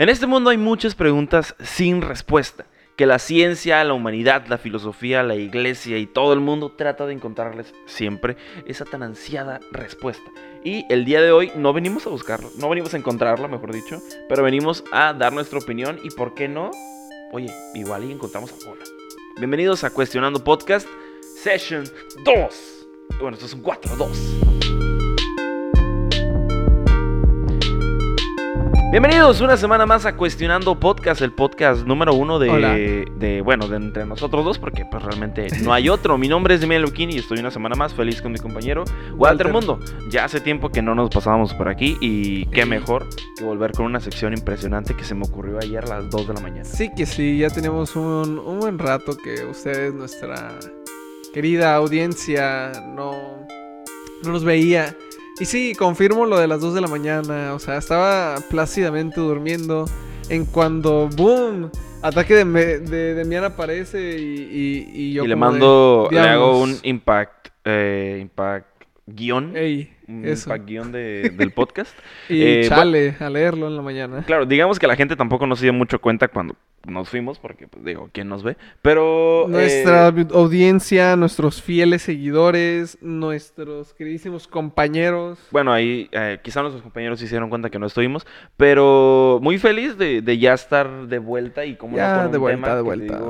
En este mundo hay muchas preguntas sin respuesta, que la ciencia, la humanidad, la filosofía, la iglesia y todo el mundo trata de encontrarles siempre esa tan ansiada respuesta. Y el día de hoy no venimos a buscarla, no venimos a encontrarla, mejor dicho, pero venimos a dar nuestra opinión y por qué no, oye, igual y encontramos a Bola. Bienvenidos a Cuestionando Podcast, Session 2. Bueno, esto es un 4-2. Bienvenidos una semana más a Cuestionando Podcast, el podcast número uno de, de, bueno, de entre nosotros dos, porque pues realmente no hay otro. Mi nombre es Demian Luquini y estoy una semana más feliz con mi compañero Walter, Mundo. Ya hace tiempo que no nos pasábamos por aquí y qué mejor que volver con una sección impresionante que se me ocurrió ayer a las 2 de la mañana. Sí que sí, ya tenemos un, un buen rato que ustedes, nuestra querida audiencia, no, no nos veía. Y sí, confirmo lo de las 2 de la mañana. O sea, estaba plácidamente durmiendo. En cuando, ¡boom! Ataque de, de Demian aparece y, y, yo. Y le mando, le hago un impact, eh, impact guion. Ey eso. guion de, del podcast. y eh, chale, a leerlo en la mañana. Claro, digamos que la gente tampoco nos dio mucho cuenta cuando nos fuimos, porque, pues, digo, ¿quién nos ve? Pero... Nuestra eh, audiencia, nuestros fieles seguidores, nuestros queridísimos compañeros. Bueno, ahí eh, quizá nuestros compañeros se hicieron cuenta que no estuvimos, pero muy feliz de, de ya estar de vuelta y como ya, de vuelta, de vuelta.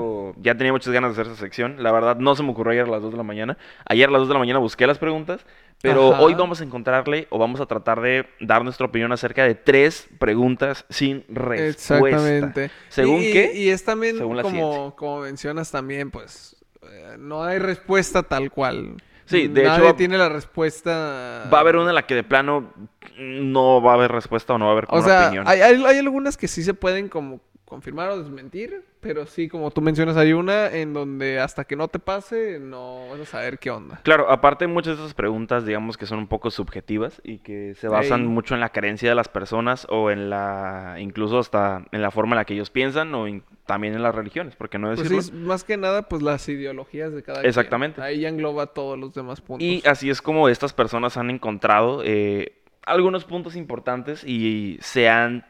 ya tenía muchas ganas de hacer esa sección. La verdad, no se me ocurrió ayer a las 2 de la mañana. Ayer a las 2 de la mañana busqué las preguntas pero hoy vamos a encontrarle o vamos a tratar de dar nuestra opinión acerca de tres preguntas sin respuesta. Exactamente. ¿Según qué? Y es también, como, como mencionas también, pues eh, no hay respuesta tal cual. Sí, de Nadie hecho. tiene la respuesta. Va a haber una en la que de plano no va a haber respuesta o no va a haber como o sea, opinión. Hay, hay, hay algunas que sí se pueden como confirmar o desmentir, pero sí, como tú mencionas, hay una en donde hasta que no te pase, no vas a saber qué onda. Claro, aparte muchas de esas preguntas, digamos que son un poco subjetivas y que se basan mucho en la creencia de las personas o en la, incluso hasta en la forma en la que ellos piensan o también en las religiones, porque no pues decirlo. Pues más que nada, pues las ideologías de cada Exactamente. Ahí ya engloba todos los demás puntos. Y así es como estas personas han encontrado eh, algunos puntos importantes y se han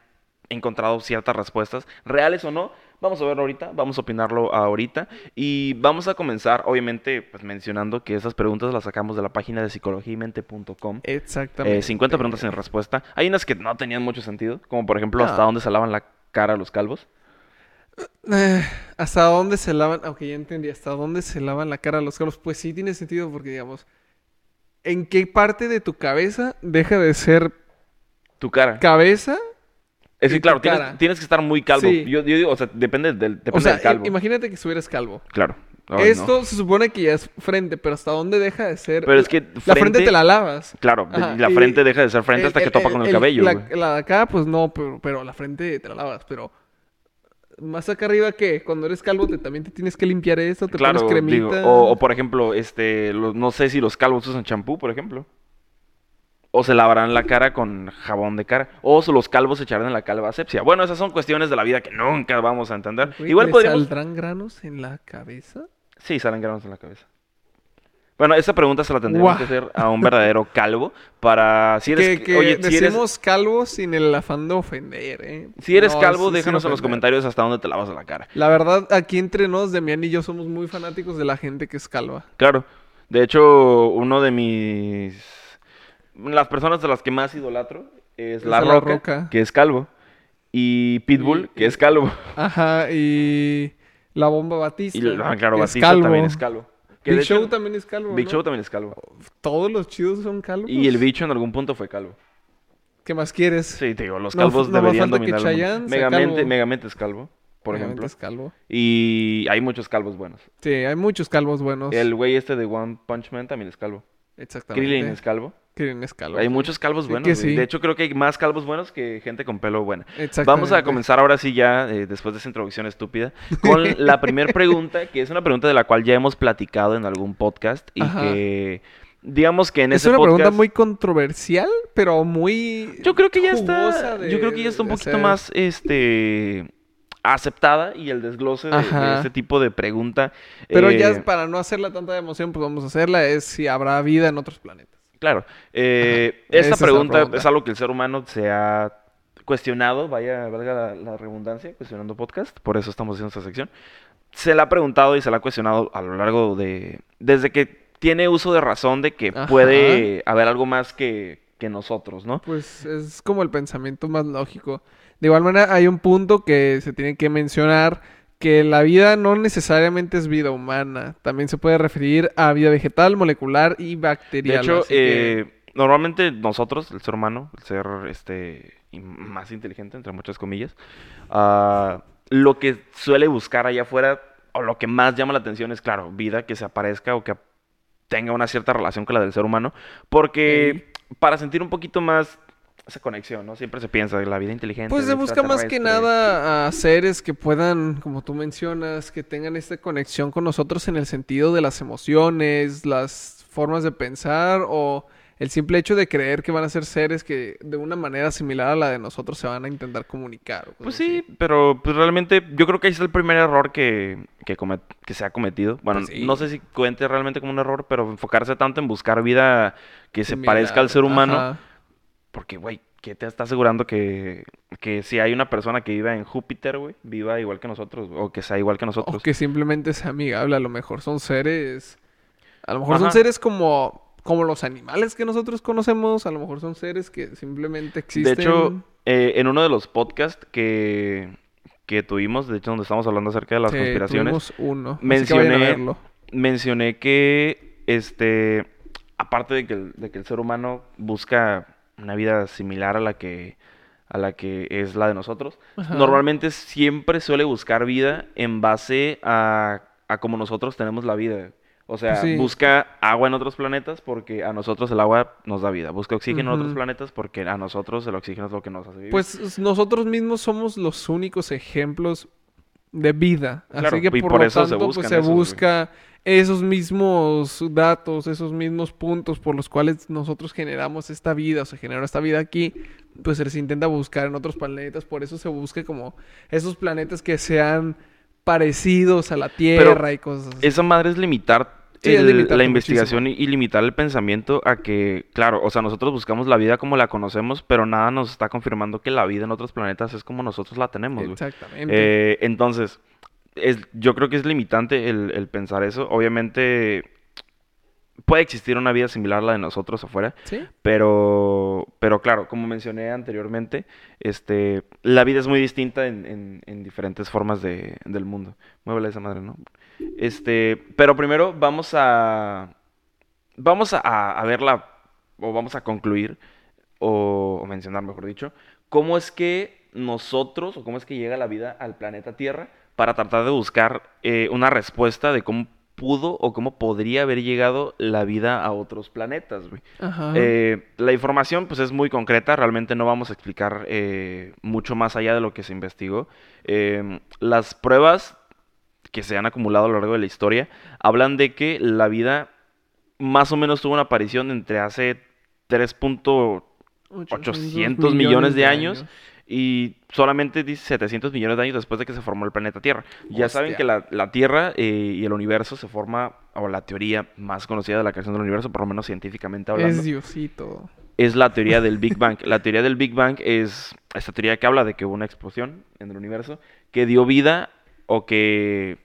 encontrado ciertas respuestas, reales o no. Vamos a verlo ahorita, vamos a opinarlo ahorita y vamos a comenzar, obviamente, pues mencionando que esas preguntas las sacamos de la página de psicologiamente.com. Exactamente. 50 preguntas sin respuesta. Hay unas que no tenían mucho sentido, como por ejemplo, ¿hasta dónde se lavan la cara los calvos? Eh, ¿Hasta dónde se lavan? Aunque ya entendí, ¿hasta dónde se lavan la cara los calvos? Pues sí tiene sentido porque, digamos, ¿en qué parte de tu cabeza deja de ser tu cara? Cabeza es que, claro, tienes, que estar muy calvo. Yo, digo, o sea, depende del, depende o sea, calvo. Imagínate que estuvieras calvo. Claro. Esto se supone que ya es frente, pero ¿hasta dónde deja de ser? Pero es que la frente te la lavas. Claro, la frente deja de ser frente hasta que topa con el, cabello. La, la, de acá, pues no, pero, pero la frente te la lavas. Pero más acá arriba que cuando eres calvo te, también te tienes que limpiar esto, te pones cremita. o, o, por ejemplo, este, no sé si los calvos usan champú, por ejemplo. O se lavarán la cara con jabón de cara. O los calvos se echarán en la calva asepsia. Bueno, esas son cuestiones de la vida que nunca vamos a entender. Igual podríamos... ¿Saldrán granos en la cabeza? Sí, salen granos en la cabeza. Bueno, esa pregunta se la tendríamos que hacer a un verdadero calvo para si eres que, oye, si decimos calvo sin el afán de ofender, ¿eh? Si eres calvo, déjanos en los comentarios hasta dónde te lavas la cara. La verdad, aquí entre nos, Demian y yo somos muy fanáticos de la gente que es calva. Claro. De hecho, uno de mis las personas de las que más idolatro es, La, Roca, que es calvo, y Pitbull, que es calvo. Ajá, y La Bomba Batista. Y ah, claro, Batista también es calvo. Big Show también es calvo. Big Show también es calvo. Todos los chidos son calvos. Y el bicho en algún punto fue calvo. ¿Qué más quieres? Sí, te digo, los calvos no, deberían no dominar. Megamente, Megamente es calvo por ejemplo. Es calvo. Y hay muchos calvos buenos. Sí, hay muchos calvos buenos. El güey este de One Punch Man también es calvo. Exactamente. Krillin es calvo. Krillin es calvo. Hay muchos calvos buenos. De hecho, creo que hay más calvos buenos que gente con pelo buena. Vamos a comenzar ahora sí ya, eh, después de esa introducción estúpida, con la primera pregunta, que es una pregunta de la cual ya hemos platicado en algún podcast y que digamos que en ese podcast... Es una pregunta muy controversial, pero muy Yo creo que ya está yo creo que ya está un poquito más este aceptada y el desglose de, este tipo de pregunta. Pero ya eh, para no hacerla tanta emoción, pues vamos a hacerla, es si habrá vida en otros planetas. Claro. Eh, esta pregunta, es algo que el ser humano se ha cuestionado, vaya, valga la, la redundancia, cuestionando podcast, por eso estamos haciendo esta sección. Se le ha preguntado y se le ha cuestionado a lo largo de. Desde que tiene uso de razón de que Ajá. puede haber algo más que, que nosotros, ¿no? Pues es como el pensamiento más lógico. De igual manera, hay un punto que se tiene que mencionar, que la vida no necesariamente es vida humana. También se puede referir a vida vegetal, molecular y De bacterial. hecho, así que- eh, normalmente nosotros, el ser humano, el ser este más inteligente, entre muchas comillas, ah, lo que suele buscar allá afuera, o lo que más llama la atención es, claro, vida que se aparezca o que tenga una cierta relación con la del ser humano, porque para sentir un poquito más esa conexión, ¿no? Siempre se piensa de la vida inteligente. Pues se busca más que nada a seres que puedan, como tú mencionas, que tengan esta conexión con nosotros en el sentido de las emociones, las formas de pensar o el simple hecho de creer que van a ser seres que de una manera similar a la de nosotros se van a intentar comunicar. Pues así. sí, pero pues realmente yo creo que ahí es el primer error que, que, comet- que se ha cometido. Bueno, Pues sí. no sé si cuente realmente como un error, pero enfocarse tanto en buscar vida que se Similar, parezca al ser humano, ajá. Porque, güey, ¿qué te está asegurando que, que si hay una persona que viva en Júpiter, güey, viva igual que nosotros, o que sea igual que O nosotros? que simplemente es amigable, a lo mejor son seres. A lo mejor son seres como, como los animales que nosotros conocemos, a lo mejor son seres que simplemente De existen. hecho, eh, en uno de los podcasts que, que tuvimos, de hecho, donde estamos hablando acerca de las Sí, conspiraciones, tuvimos uno. así que mencioné- verlo. mencioné que, este, aparte de que, el, de que el ser humano busca una vida similar a la que, a la que es la de nosotros, Ajá. normalmente siempre suele buscar vida en base a, a como nosotros tenemos la vida. O sea, sí. busca agua en otros planetas porque a nosotros el agua nos da vida. Busca oxígeno en otros planetas porque a nosotros el oxígeno es lo que nos hace vivir. Pues nosotros mismos somos los únicos ejemplos de vida. Claro, Así que por, por lo eso se tanto, pues se esos, güey. busca esos mismos datos, esos mismos puntos por los cuales nosotros generamos esta vida, o se generó esta vida aquí, pues se les intenta buscar en otros planetas. Por eso se busca como esos planetas que sean parecidos a la Tierra y cosas así. Esa madre es limitar Sí, el- la investigación y, y limitar el pensamiento a que, claro, o sea, nosotros buscamos la vida como la conocemos, pero nada nos está confirmando que la vida en otros planetas es como nosotros la tenemos. Exactamente. Eh, entonces, es, yo creo que es limitante el, el pensar eso. Obviamente, puede existir una vida similar a la de nosotros afuera, ¿Sí? pero, pero claro, como mencioné anteriormente, este, la vida es muy distinta en, en- en diferentes formas de, del mundo. Muévele esa madre, ¿no? Este, pero primero vamos a, vamos a, a verla, o vamos a concluir, o, o mencionar, mejor dicho, cómo es que nosotros, o cómo es que llega la vida al planeta Tierra, para tratar de buscar eh, una respuesta de cómo pudo o cómo podría haber llegado la vida a otros planetas, güey. Ajá. Eh, la información pues es muy concreta, realmente no vamos a explicar eh, mucho más allá de lo que se investigó. Eh, las pruebas que se han acumulado a lo largo de la historia hablan de que la vida más o menos tuvo una aparición entre hace 3.800 millones de años y solamente dice 700 millones de años después de que se formó el planeta Tierra. Ya saben que la, la Tierra eh, y el universo se forma, o la teoría más conocida de la creación del universo, por lo menos científicamente hablando, Es Diosito. es la teoría del Big Bang. La teoría del Big Bang es esta teoría que habla de que hubo una explosión en el universo que dio vida o que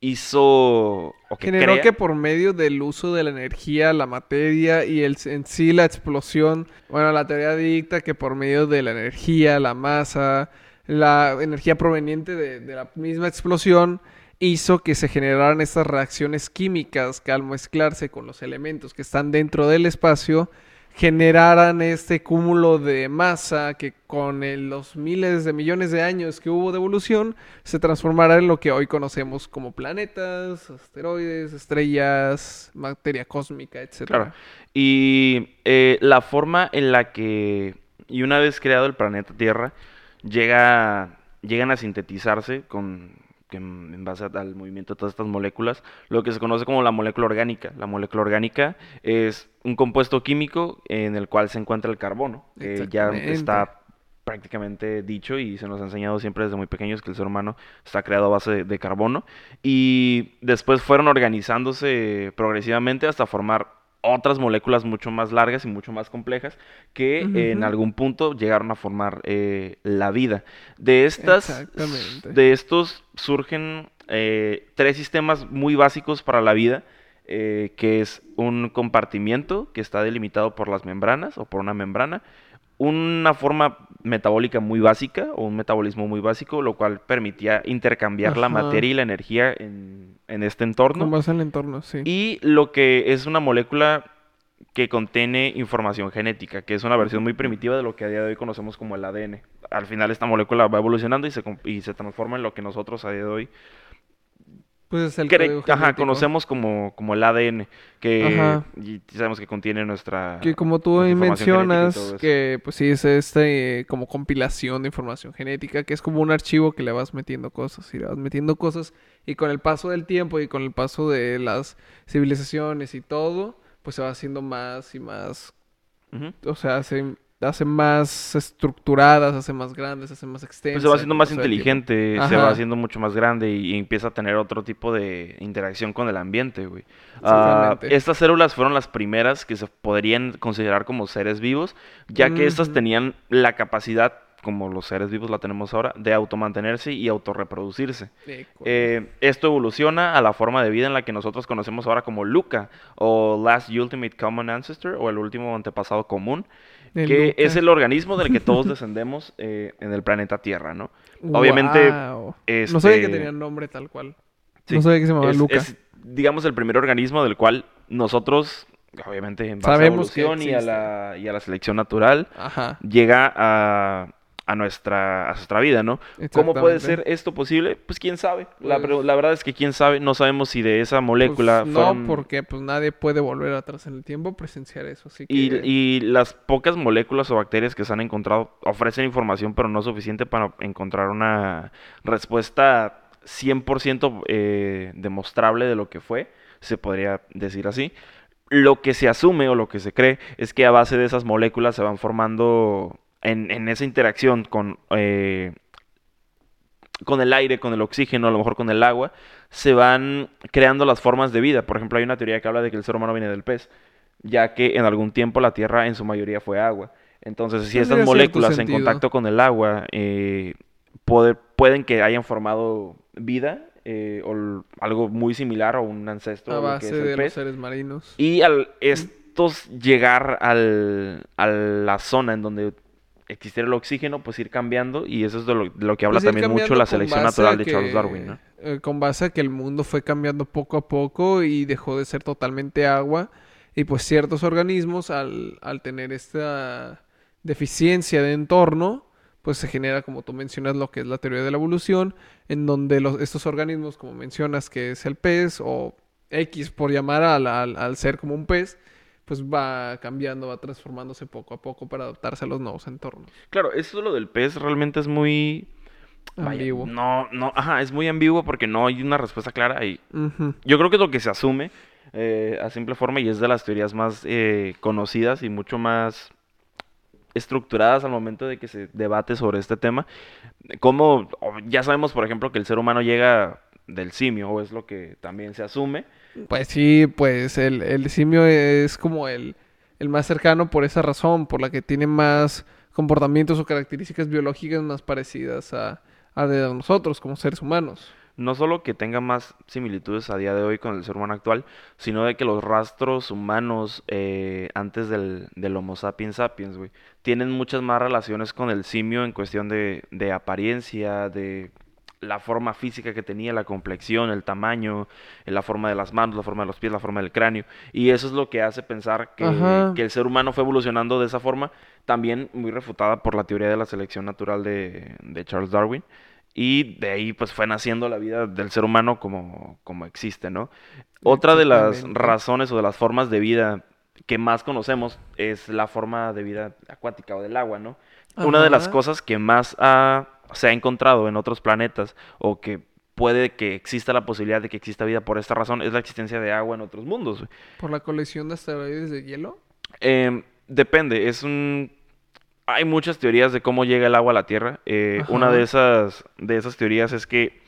hizo o que Generó crea- que por medio del uso de la energía, la materia y el, en sí la explosión, bueno, la teoría dicta que por medio de la energía, la masa, la energía proveniente de, de la misma explosión, hizo que se generaran estas reacciones químicas que al mezclarse con los elementos que están dentro del espacio, generaran este cúmulo de masa que con los miles de millones de años que hubo de evolución se transformará en lo que hoy conocemos como planetas, asteroides, estrellas, materia cósmica, etc. Claro. Y eh, la forma en la que, y una vez creado el planeta Tierra, llega, llegan a sintetizarse con, que en base al movimiento de todas estas moléculas, lo que se conoce como la molécula orgánica. La molécula orgánica es un compuesto químico en el cual se encuentra el carbono, que ya está prácticamente dicho y se nos ha enseñado siempre desde muy pequeños que el ser humano está creado a base de, de carbono y después fueron organizándose progresivamente hasta formar otras moléculas mucho más largas y mucho más complejas que en algún punto llegaron a formar eh, la vida. De estas, de estos surgen eh, tres sistemas muy básicos para la vida, eh, que es un compartimiento que está delimitado por las membranas o por una membrana, una forma metabólica muy básica o un metabolismo muy básico, lo cual permitía intercambiar la materia y la energía en, en este entorno. base en el entorno, sí. Y lo que es una molécula que contiene información genética, que es una versión muy primitiva de lo que a día de hoy conocemos como el ADN. Al final esta molécula va evolucionando y se, y se transforma en lo que nosotros a día de hoy Pues es el código ajá, conocemos como, como el ADN, que y sabemos que contiene nuestra, Que como tú mencionas, que pues sí es este como compilación de información genética, que es como un archivo que le vas metiendo cosas y le vas metiendo cosas y con el paso del tiempo y con el paso de las civilizaciones y todo, pues se va haciendo más y más, Ujú. o sea, se hace más estructuradas, hace más grandes, hace más Pues se va haciendo más inteligente, se va haciendo mucho más grande y, y empieza a tener otro tipo de interacción con el ambiente, güey. Ah, estas células fueron las primeras que se podrían considerar como seres vivos, ya que estas tenían la capacidad, como los seres vivos la tenemos ahora, de automantenerse y autorreproducirse. Eh, esto evoluciona a la forma de vida en la que nosotros conocemos ahora como Luca, o Last Ultimate Common Ancestor, o el último antepasado común, De que es el organismo del que todos descendemos eh, en el planeta Tierra, ¿no? Obviamente, Wow. No sabía que tenía este, nombre tal cual. sí, No sabía que se llamaba es, Luca. es, digamos, el primer organismo del cual nosotros, obviamente, en base a Sabemos que evolución y a la, y a la selección natural, Ajá, llega a, a nuestra, a nuestra vida, ¿no? ¿Cómo puede ser esto posible? Pues quién sabe. La, Pues, la verdad es que quién sabe, no sabemos si de esa pues molécula no, porque pues nadie puede volver atrás en el tiempo presenciar eso. Así Y, que, y las pocas moléculas o bacterias que se han encontrado ofrecen información, pero no suficiente para encontrar una respuesta 100% eh, demostrable de lo que fue, se podría decir así. Lo que se asume o lo que se cree es que a base de esas moléculas se van formando en, en esa interacción con, eh, con el aire, con el oxígeno, a lo mejor con el agua, se van creando las formas de vida. Por ejemplo, hay una teoría que habla de que el ser humano viene del pez, ya que en algún tiempo la Tierra en su mayoría fue agua. Entonces, si estas moléculas en contacto con el agua eh, puede- pueden que hayan formado vida eh, o algo muy similar o un ancestro A lo que es base el de los pez. seres marinos. Y al estos llegar al, a la zona en donde existiera el oxígeno, pues ir cambiando. Y eso es de lo, de lo que habla Pues también mucho la selección natural de Charles Darwin, ¿no? eh, con base a que el mundo fue cambiando poco a poco y dejó de ser totalmente agua. Y pues ciertos organismos al, al tener esta deficiencia de entorno, pues se genera, como tú mencionas, lo que es la teoría de la evolución, en donde los, estos organismos, como mencionas, que es el pez o X por llamar al, al, al ser como un pez, pues va cambiando, va transformándose poco a poco para adaptarse a los nuevos entornos. Claro, eso lo del pez realmente es muy... Vaya, Ambiguo. no, no, ajá, es muy ambiguo porque no hay una respuesta clara Ujú. yo creo que es lo que se asume eh, a simple forma y es de las teorías más eh, conocidas y mucho más estructuradas al momento de que se debate sobre este tema. Como ya sabemos, por ejemplo, que el ser humano llega del simio, o es lo que también se asume. Pues sí, pues el, el simio es como el, el más cercano por esa razón, por la que tiene más comportamientos o características biológicas más parecidas a, a de nosotros como seres humanos. No solo que tenga más similitudes a día de hoy con el ser humano actual, sino de que los rastros humanos eh, antes del, del Homo sapiens sapiens, güey, tienen muchas más relaciones con el simio en cuestión de, de apariencia, de la forma física que tenía, la complexión, el tamaño, la forma de las manos, la forma de los pies, la forma del cráneo. Y eso es lo que hace pensar que, el ser humano fue evolucionando de esa forma, también muy refutada por la teoría de la selección natural de, de Charles Darwin. Y de ahí pues fue naciendo la vida del ser humano como, como existe, ¿no? Otra de las razones o de las formas de vida que más conocemos es la forma de vida acuática o del agua, ¿no? Una de las cosas que más ha- se ha encontrado en otros planetas o que puede que exista la posibilidad de que exista vida por esta razón es la existencia de agua en otros mundos. güey. Por la colección de asteroides de hielo. Em, depende, es un... Hay muchas teorías de cómo llega el agua a la Tierra. Eh, una de esas, de esas teorías es que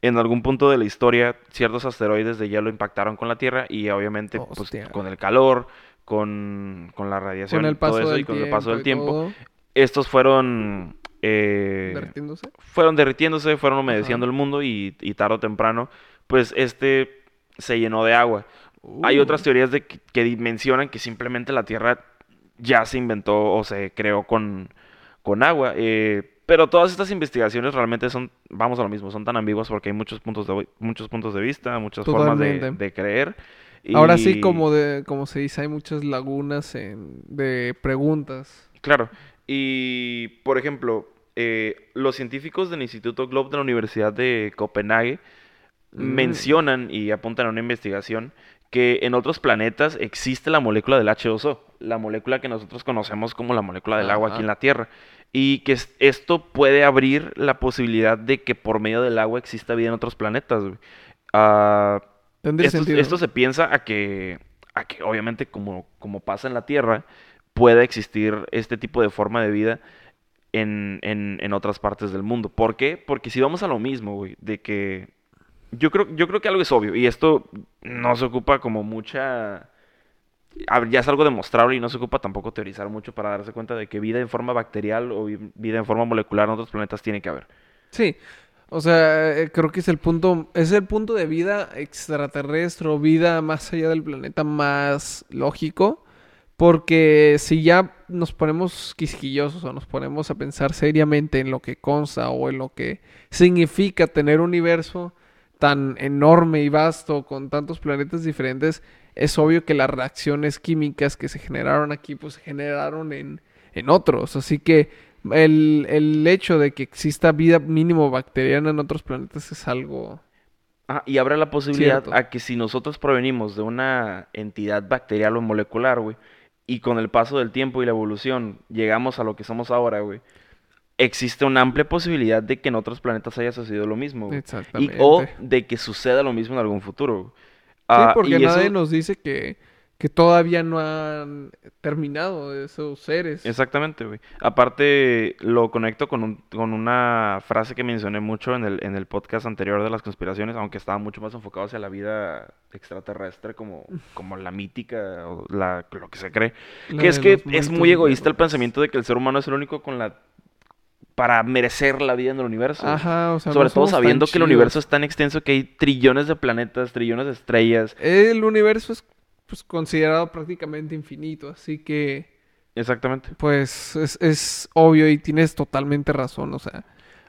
en algún punto de la historia ciertos asteroides de hielo impactaron con la Tierra y obviamente pues, con el calor, con, con la radiación, Con el y todo paso eso del y con tiempo el paso del tiempo, todo, estos fueron... eh, derritiéndose. fueron derritiéndose, fueron humedeciendo el mundo y, y tarde o temprano, pues este se llenó de agua. Hay Uh, otras teorías de que, que mencionan que simplemente la Tierra ya se inventó o se creó con, con agua. eh, pero todas estas investigaciones realmente son, vamos a lo mismo, son tan ambiguas porque hay muchos puntos de, muchos puntos de vista, muchas formas de, de creer. Ahora sí, como de, como se dice, hay muchas lagunas en- de preguntas. Claro. Y, por ejemplo, eh, los científicos del Instituto Globe de la Universidad de Copenhague Mm. mencionan y apuntan a una investigación que en otros planetas existe la molécula del H2O, la molécula que nosotros conocemos como la molécula del agua aquí en la Tierra. Y que es- esto puede abrir la posibilidad de que por medio del agua exista vida en otros planetas. Ah, esto, esto se piensa a que, a que obviamente como, como pasa en la Tierra, pueda existir este tipo de forma de vida en, en, en otras partes del mundo. ¿Por qué? Porque si vamos a lo mismo, güey, de que yo creo, yo creo que algo es obvio y esto no se ocupa como mucha... Ya es algo demostrable y no se ocupa tampoco teorizar mucho para darse cuenta de que vida en forma bacterial o vi- vida en forma molecular en otros planetas tiene que haber. Sí. O sea, eh, creo que es el punto, es el punto de vida extraterrestre o vida más allá del planeta más lógico. Porque si ya nos ponemos quisquillosos o nos ponemos a pensar seriamente en lo que consta o en lo que significa tener un universo tan enorme y vasto con tantos planetas diferentes, es obvio que las reacciones químicas que se generaron aquí, pues se generaron en, en otros. Así que el, el hecho de que exista vida mínimo bacteriana en otros planetas es algo... Ah, y abre la posibilidad Cierto. a que si nosotros provenimos de una entidad bacterial o molecular, güey, y con el paso del tiempo y la evolución llegamos a lo que somos ahora, güey, existe una amplia posibilidad de que en otros planetas haya sucedido lo mismo, güey. Y, Exactamente. o de que suceda lo mismo en algún futuro. güey. Sí, Ah, porque y eso- nadie nos dice que, que todavía no han terminado esos seres. Exactamente, güey. Aparte, lo conecto con, un- con una frase que mencioné mucho en el, en el podcast anterior de las conspiraciones, aunque estaba mucho más enfocado hacia la vida extraterrestre como, como la mítica o la, lo que se cree. La Que es que es muy egoísta el pensamiento de que el ser humano es el único con la... para merecer la vida en el universo. Ajá, o sea, no Sobre todo sabiendo que el universo es tan extenso que hay trillones de planetas, trillones de estrellas. El universo es pues, considerado prácticamente infinito, así que Exactamente. pues es, es obvio y tienes totalmente razón, o sea,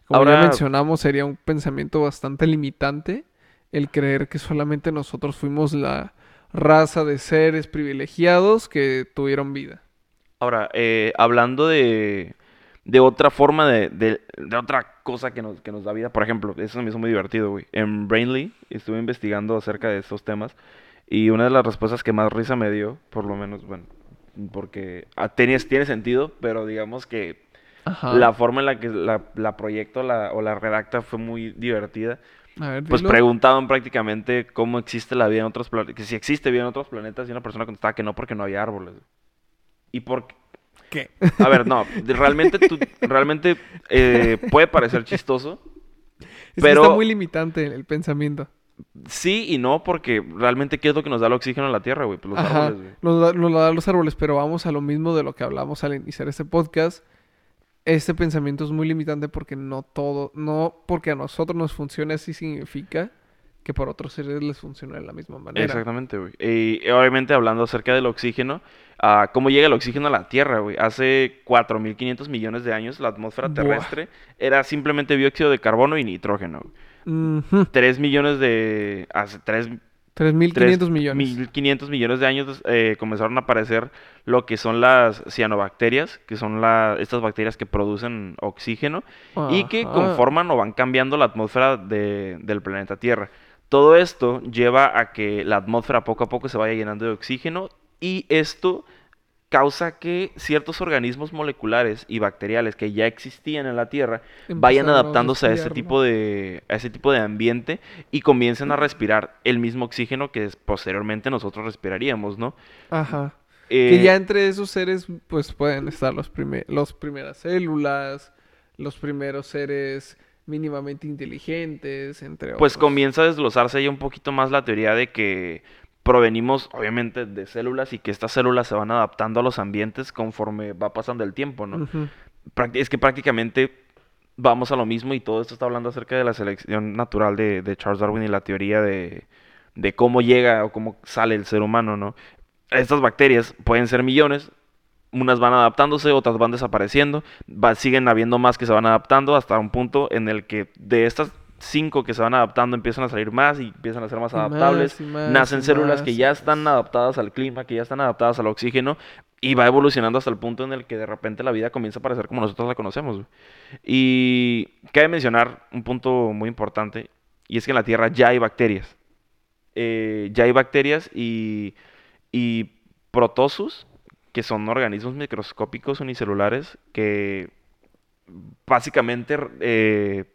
como ya Ahora- mencionamos, sería un pensamiento bastante limitante el creer que solamente nosotros fuimos la raza de seres privilegiados que tuvieron vida. Ahora, eh, hablando de, de otra forma de, de, de otra cosa que nos, que nos da vida, por ejemplo, eso me hizo muy divertido, güey. En Brainly estuve investigando acerca de estos temas y una de las respuestas que más risa me dio, por lo menos, bueno, porque ah, tiene, tiene sentido, pero digamos que Ajá. la forma en la que la, la proyecto la, o la redacta fue muy divertida. A ver, Pues dilo. preguntaban prácticamente cómo existe la vida en otros planetas, que si existe vida en otros planetas y una persona contestaba que no porque no había árboles. Y por ¿Qué? a ver, no, realmente tú, realmente eh, puede parecer chistoso, Es que pero- está muy limitante el pensamiento. Sí y no, porque realmente qué es lo que nos da el oxígeno a la Tierra, güey, pues los Ajá, árboles, güey. nos da- nos lo dan los árboles, pero vamos a lo mismo de lo que hablamos al iniciar este podcast. Este pensamiento es muy limitante porque no todo, no porque a nosotros nos funcione así significa que por otros seres les funciona de la misma manera. Exactamente, güey. Y obviamente hablando acerca del oxígeno, ah, ¿cómo llega el oxígeno a la Tierra, güey? Hace 4.500 millones de años la atmósfera Buah. terrestre era simplemente dióxido de carbono y nitrógeno. Ujú, 3 millones de... Hace 3 3.500 millones. 1.500 millones de años eh, comenzaron a aparecer lo que son las cianobacterias, que son la- estas bacterias que producen oxígeno y que conforman o van cambiando la atmósfera de- del planeta Tierra. Todo esto lleva a que la atmósfera poco a poco se vaya llenando de oxígeno y esto causa que ciertos organismos moleculares y bacteriales que ya existían en la Tierra vayan adaptándose a ese tipo de a ese tipo de ambiente y comiencen a respirar el mismo oxígeno que posteriormente nosotros respiraríamos, ¿no? Ajá. Que Eh, ya entre esos seres, pues pueden estar los, prime- los primeras células, los primeros seres mínimamente inteligentes, entre Pues otros. comienza a desglosarse ya un poquito más la teoría de que provenimos obviamente de células y que estas células se van adaptando a los ambientes conforme va pasando el tiempo, ¿no? Es que prácticamente vamos a lo mismo y todo esto está hablando acerca de la selección natural de, de Charles Darwin y la teoría de, de cómo llega o cómo sale el ser humano, ¿no? Estas bacterias pueden ser millones, unas van adaptándose, otras van desapareciendo, va- siguen habiendo más que se van adaptando hasta un punto en el que de estas cinco que se van adaptando empiezan a salir más y empiezan a ser más Y más, adaptables. y más, Nacen células que ya están adaptadas al clima, que ya están adaptadas al oxígeno y va evolucionando hasta el punto en el que de repente la vida comienza a parecer como nosotros la conocemos. Y cabe mencionar un punto muy importante y es que en la Tierra ya hay bacterias. Eh, ya hay bacterias y, y protozoos, que son organismos microscópicos unicelulares que básicamente eh,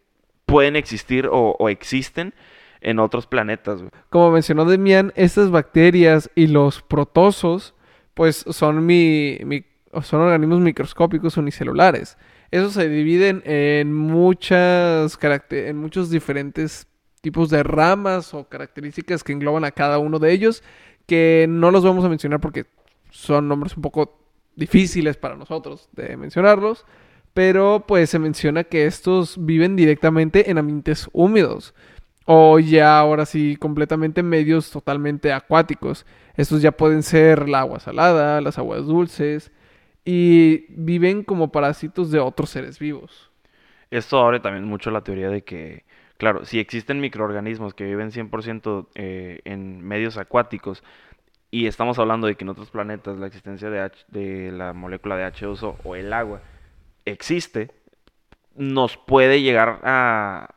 pueden existir o, existen en otros planetas. Como mencionó Demian, estas bacterias y los protozoos, pues son mi, son organismos microscópicos unicelulares. Esos se dividen en muchas en muchos diferentes tipos de ramas o características que engloban a cada uno de ellos, que no los vamos a mencionar porque son nombres un poco difíciles para nosotros de mencionarlos, pero pues se menciona que estos viven directamente en ambientes húmedos o ya ahora sí completamente medios totalmente acuáticos. Estos ya pueden ser la agua salada, las aguas dulces y viven como parásitos de otros seres vivos. Esto abre también mucho la teoría de que, claro, si existen microorganismos que viven 100% eh, en medios acuáticos y estamos hablando de que en otros planetas la existencia de, de la molécula de H2O o el agua existe, nos puede llegar a,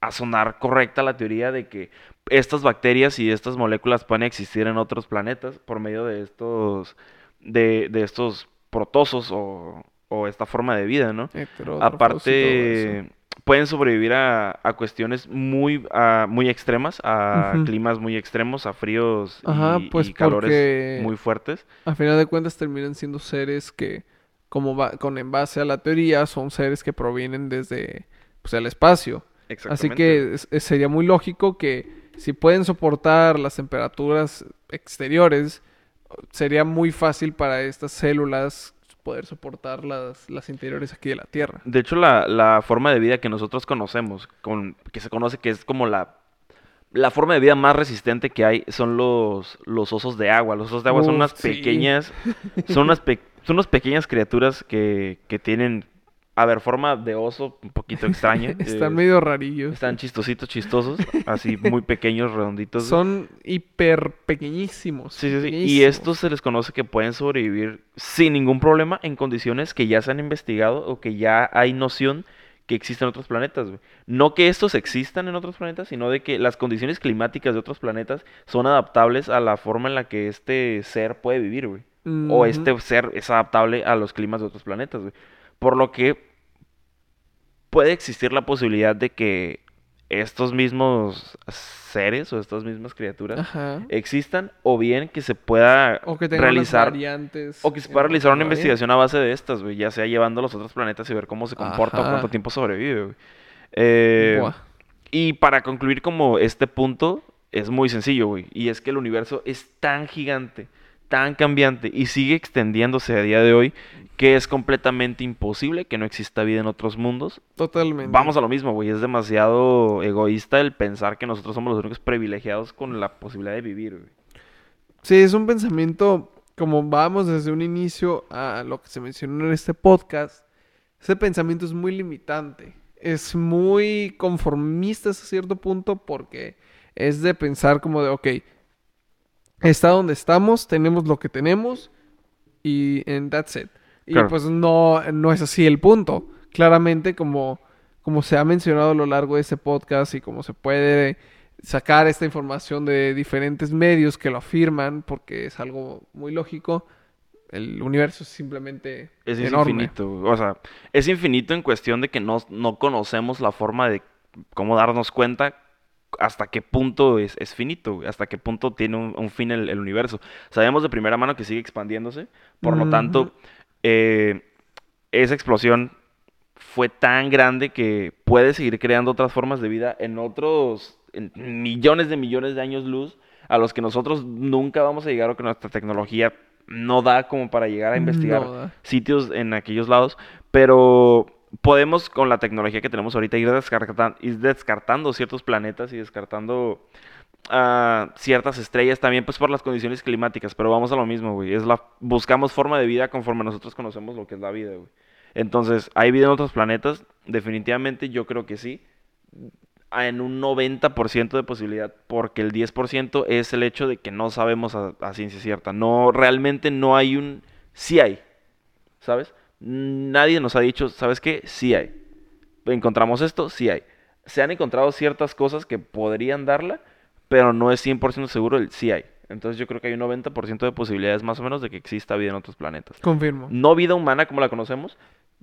a sonar correcta la teoría de que estas bacterias y estas moléculas pueden existir en otros planetas por medio de estos, de, de estos protozoos o, o esta forma de vida, ¿no? Aparte, pueden sobrevivir a, a cuestiones muy, a- muy extremas, a climas muy extremos, a fríos y, Ajá, pues y calores muy fuertes. A final de cuentas terminan siendo seres que, como va, con en base a la teoría, son seres que provienen desde pues, el espacio. Así que es- es- sería muy lógico que si pueden soportar las temperaturas exteriores, sería muy fácil para estas células poder soportar las, las interiores aquí de la Tierra. De hecho, la, la forma de vida que nosotros conocemos, con, que se conoce que es como la, la forma de vida más resistente que hay, son los, los osos de agua. Los osos de agua son unas sí. pequeñas, son unas, pe- son unas pequeñas criaturas que, que tienen, a ver, forma de oso un poquito extraña. Están eh, medio rarillos. Están chistositos, chistosos, así muy pequeños, redonditos. Son hiper pequeñísimos. Sí, sí, sí. Y estos se les conoce que pueden sobrevivir sin ningún problema en condiciones que ya se han investigado o que ya hay noción que existen en otros planetas, güey. No que estos existan en otros planetas, sino de que las condiciones climáticas de otros planetas son adaptables a la forma en la que este ser puede vivir, güey. O este ser es adaptable a los climas de otros planetas, güey. Por lo que puede existir la posibilidad de que estos mismos seres o estas mismas criaturas Ajá. existan o bien que se pueda O que realizar variantes o que se pueda realizar una investigación a base de estas, güey, ya sea llevando a los otros planetas y ver cómo se comporta o cuánto tiempo sobrevive, güey. Eh, y para concluir como este punto es muy sencillo, güey, y es que el universo es tan gigante, tan cambiante y sigue extendiéndose a día de hoy que es completamente imposible que no exista vida en otros mundos Totalmente. Vamos a lo mismo, güey. Es demasiado egoísta el pensar que nosotros somos los únicos privilegiados con la posibilidad de vivir, güey. Sí, es un pensamiento, como vamos desde un inicio a lo que se mencionó en este podcast, ese pensamiento es muy limitante, es muy conformista hasta cierto punto porque es de pensar como de, ok, está donde estamos, tenemos lo que tenemos y and that's it. Y Claro. pues no, no es así el punto. Claramente como, como se ha mencionado a lo largo de este podcast y como se puede sacar esta información de diferentes medios que lo afirman, porque es algo muy lógico, el universo es simplemente Es enorme. infinito. O sea, es infinito en cuestión de que no, no conocemos la forma de cómo darnos cuenta hasta qué punto es, es finito, hasta qué punto tiene un, un fin el, el universo. Sabemos de primera mano que sigue expandiéndose, por lo tanto, eh, esa explosión fue tan grande que puede seguir creando otras formas de vida en otros en millones de millones de años luz a los que nosotros nunca vamos a llegar o que nuestra tecnología no da como para llegar a investigar No sitios en aquellos lados, pero podemos con la tecnología que tenemos ahorita ir, descartan- ir descartando ciertos planetas y descartando ah, ciertas estrellas también pues por las condiciones climáticas, pero vamos a lo mismo, güey, buscamos forma de vida conforme nosotros conocemos lo que es la vida, güey. Entonces, ¿hay vida en otros planetas? Definitivamente yo creo que sí. En un 90% de posibilidad, porque el 10% es el hecho de que no sabemos a, a ciencia cierta. No, realmente no hay un... Sí hay, ¿sabes? Nadie nos ha dicho, ¿sabes qué? Sí hay. Encontramos esto, sí hay. Se han encontrado ciertas cosas que podrían darla, pero no es 100% seguro el sí hay. Entonces yo creo que hay un 90% de posibilidades más o menos de que exista vida en otros planetas. Confirmo. No vida humana como la conocemos,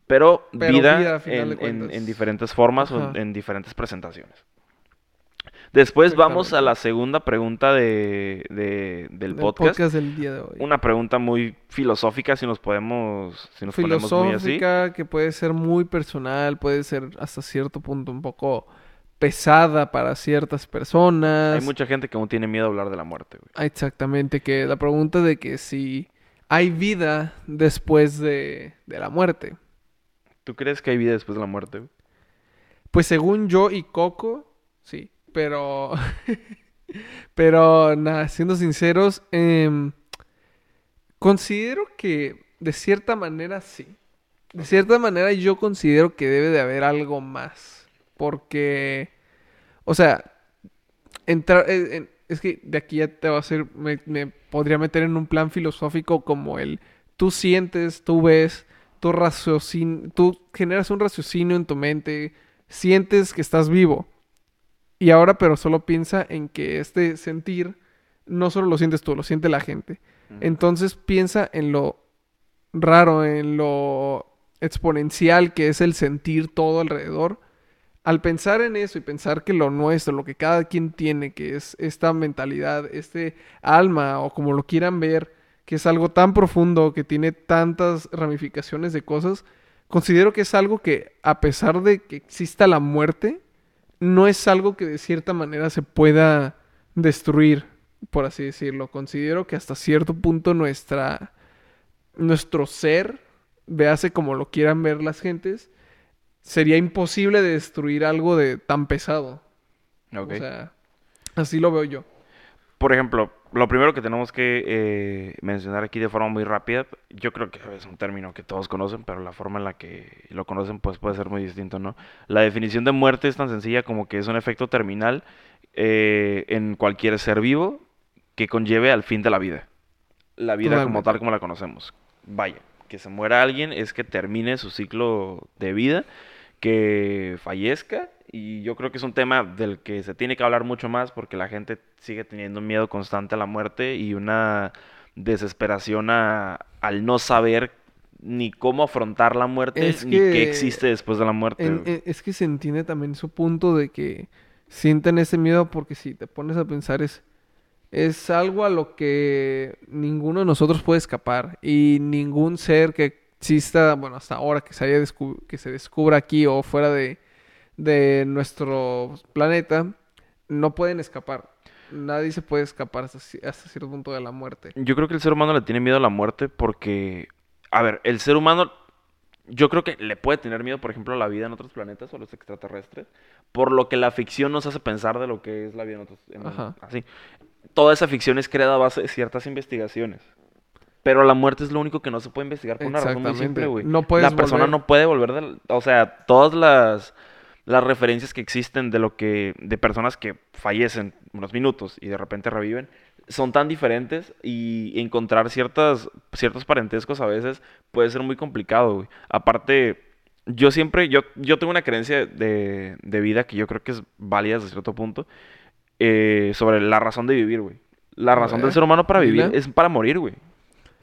pero, Pero vida, en, diferentes formas o en diferentes presentaciones. Después vamos a la segunda pregunta de, de- del El podcast. del día de hoy. Una pregunta muy filosófica, si nos podemos, si nos ponemos muy así. filosófica que puede ser muy personal, puede ser hasta cierto punto un poco pesada para ciertas personas. Hay mucha gente que aún tiene miedo a hablar de la muerte, güey. Ah, Exactamente, que la pregunta de que si hay vida después de, de la muerte. ¿Tú crees que hay vida después de la muerte? güey? Pues según yo y Coco, sí. Pero, pero nada, siendo sinceros, em, considero que de cierta manera sí. De cierta manera yo considero que debe de haber algo más. Porque, o sea, entrar, eh, en- es que de aquí ya te va a hacer, me, podría meter en un plan filosófico como el, tú sientes, tú ves, tú tú generas un raciocinio en tu mente, sientes que estás vivo. Y ahora, pero solo piensa en que este sentir no solo lo sientes tú, lo siente la gente. Entonces piensa en lo raro, en lo exponencial que es el sentir todo alrededor. Al pensar en eso y pensar que lo nuestro, lo que cada quien tiene, que es esta mentalidad, este alma o como lo quieran ver, que es algo tan profundo, que tiene tantas ramificaciones de cosas, considero que es algo que a pesar de que exista la muerte, no es algo que de cierta manera se pueda destruir, por así decirlo. Considero que hasta cierto punto nuestra nuestro ser, véase como lo quieran ver las gentes, sería imposible de destruir algo de tan pesado. Ok. O sea, así lo veo yo. Por ejemplo, lo primero que tenemos que eh, mencionar aquí de forma muy rápida, yo creo que es un término que todos conocen, pero la forma en la que lo conocen pues puede ser muy distinto, ¿no? La definición de muerte es tan sencilla como que es un efecto terminal eh, en cualquier ser vivo que conlleve al fin de la vida. La vida como tal como la conocemos. Vaya, que se muera alguien es que termine su ciclo de vida, que fallezca y yo creo que es un tema del que se tiene que hablar mucho más porque la gente sigue teniendo un miedo constante a la muerte y una desesperación a- al no saber ni cómo afrontar la muerte Es ni qué que existe después de la muerte. En- en- es que se entiende también su punto de que sienten ese miedo porque si te pones a pensar es, es algo a lo que ninguno de nosotros puede escapar y ningún ser que exista, bueno, hasta ahora que se, haya que se descubra aquí o fuera de, de nuestro planeta, no pueden escapar. Nadie se puede escapar hasta, ci- hasta cierto punto de la muerte. Yo creo que el ser humano le tiene miedo a la muerte porque, a ver, el ser humano, yo creo que le puede tener miedo, por ejemplo, a la vida en otros planetas o a los extraterrestres, por lo que la ficción nos hace pensar de lo que es la vida en otros, en- así. Toda esa ficción es creada a base de ciertas investigaciones. Pero la muerte es lo único que no se puede investigar por una razón muy simple, güey. No puedes La persona volver- no puede volver del... O sea, todas las, las referencias que existen de lo que... De personas que fallecen unos minutos y de repente reviven, son tan diferentes y encontrar ciertas, ciertos parentescos a veces puede ser muy complicado, güey. Aparte, yo siempre... Yo, yo tengo una creencia de, de vida que yo creo que es válida hasta cierto punto eh, sobre la razón de vivir, güey. La razón del ser humano para vivir es para morir, güey.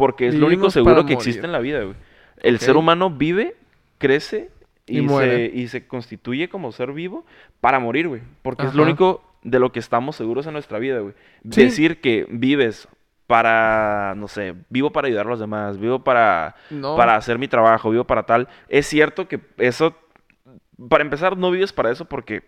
Porque es lo único seguro que existe en la vida, güey. El ser humano vive, crece y, Y se, y se constituye como ser vivo para morir, güey. Porque es lo único de lo que estamos seguros en nuestra vida, güey. Sí. Decir que vives para, no sé, vivo para ayudar a los demás, vivo para, No. para hacer mi trabajo, vivo para tal. Es cierto que eso para empezar, no vives para eso porque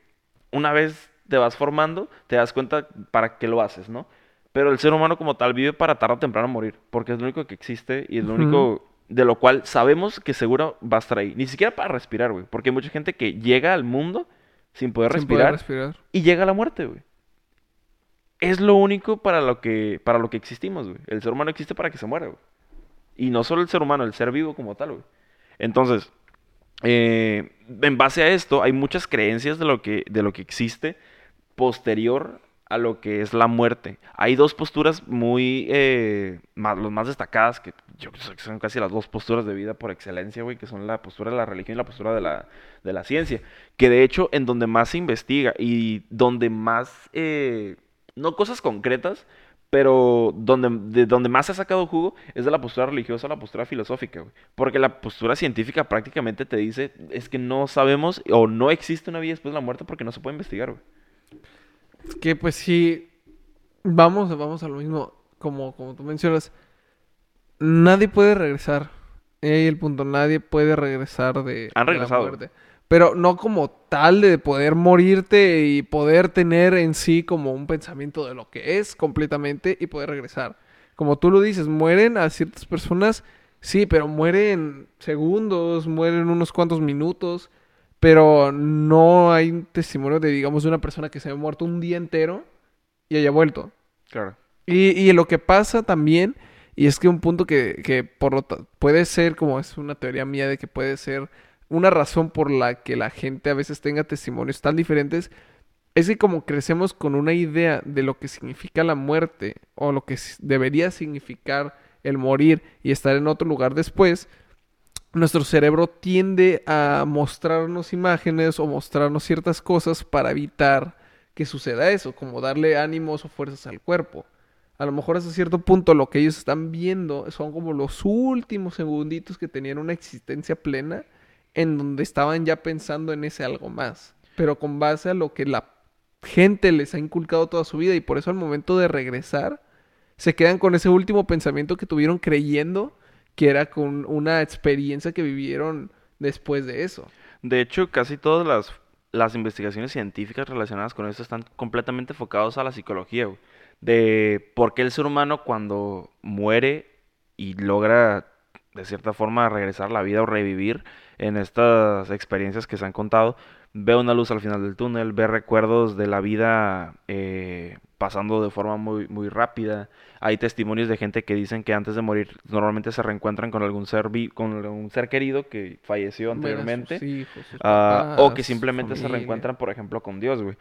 una vez te vas formando, te das cuenta para qué lo haces, ¿no? Pero el ser humano como tal vive para tarde o temprano morir, porque es lo único que existe y es lo único de lo cual sabemos que seguro va a estar ahí. Ni siquiera para respirar, güey, porque hay mucha gente que llega al mundo sin poder Sin poder respirar respirar. y llega a la muerte, güey. Es lo único para lo que para lo que existimos, güey. El ser humano existe para que se muera, güey. Y no solo el ser humano, el ser vivo como tal, güey. Entonces, eh, en base a esto, hay muchas creencias de lo que, de lo que existe posterior a lo que es la muerte. Hay dos posturas muy, eh, más, los más destacadas, que yo creo que son casi las dos posturas de vida por excelencia, güey, que son la postura de la religión y la postura de la, de la ciencia. Que de hecho, en donde más se investiga y donde más, eh, no cosas concretas, pero donde, de donde más se ha sacado jugo es de la postura religiosa a la postura filosófica, güey. Porque la postura científica prácticamente te dice, es que no sabemos o no existe una vida después de la muerte porque no se puede investigar, güey. Que pues sí, vamos, vamos a lo mismo, como, como tú mencionas, nadie puede regresar. Ahí el punto, nadie puede regresar de, Han de la muerte. Pero no como tal de poder morirte y poder tener en sí como un pensamiento de lo que es completamente y poder regresar. Como tú lo dices, mueren a ciertas personas, sí, pero mueren segundos, mueren unos cuantos minutos. Pero no hay un testimonio de, digamos, de una persona que se ha muerto un día entero y haya vuelto. Claro. Y, y lo que pasa también, y es que un punto que, que por lo puede ser, como es una teoría mía de que puede ser una razón por la que la gente a veces tenga testimonios tan diferentes, es que como crecemos con una idea de lo que significa la muerte o lo que debería significar el morir y estar en otro lugar después, nuestro cerebro tiende a mostrarnos imágenes o mostrarnos ciertas cosas para evitar que suceda eso, como darle ánimos o fuerzas al cuerpo. A lo mejor hasta cierto punto lo que ellos están viendo son como los últimos segunditos que tenían una existencia plena en donde estaban ya pensando en ese algo más, pero con base a lo que la gente les ha inculcado toda su vida y por eso al momento de regresar se quedan con ese último pensamiento que tuvieron creyendo que era con una experiencia que vivieron después de eso. De hecho, casi todas las, las investigaciones científicas relacionadas con esto están completamente enfocados a la psicología. De por qué el ser humano cuando muere y logra de cierta forma regresar a la vida o revivir en estas experiencias que se han contado, ve una luz al final del túnel, ve recuerdos de la vida eh, pasando de forma muy, muy rápida. Hay testimonios de gente que dicen que antes de morir normalmente se reencuentran con algún ser, vi- con algún ser querido que falleció sus anteriormente. hijos, sus Ah, o que simplemente se reencuentran, por ejemplo, con Dios, güey.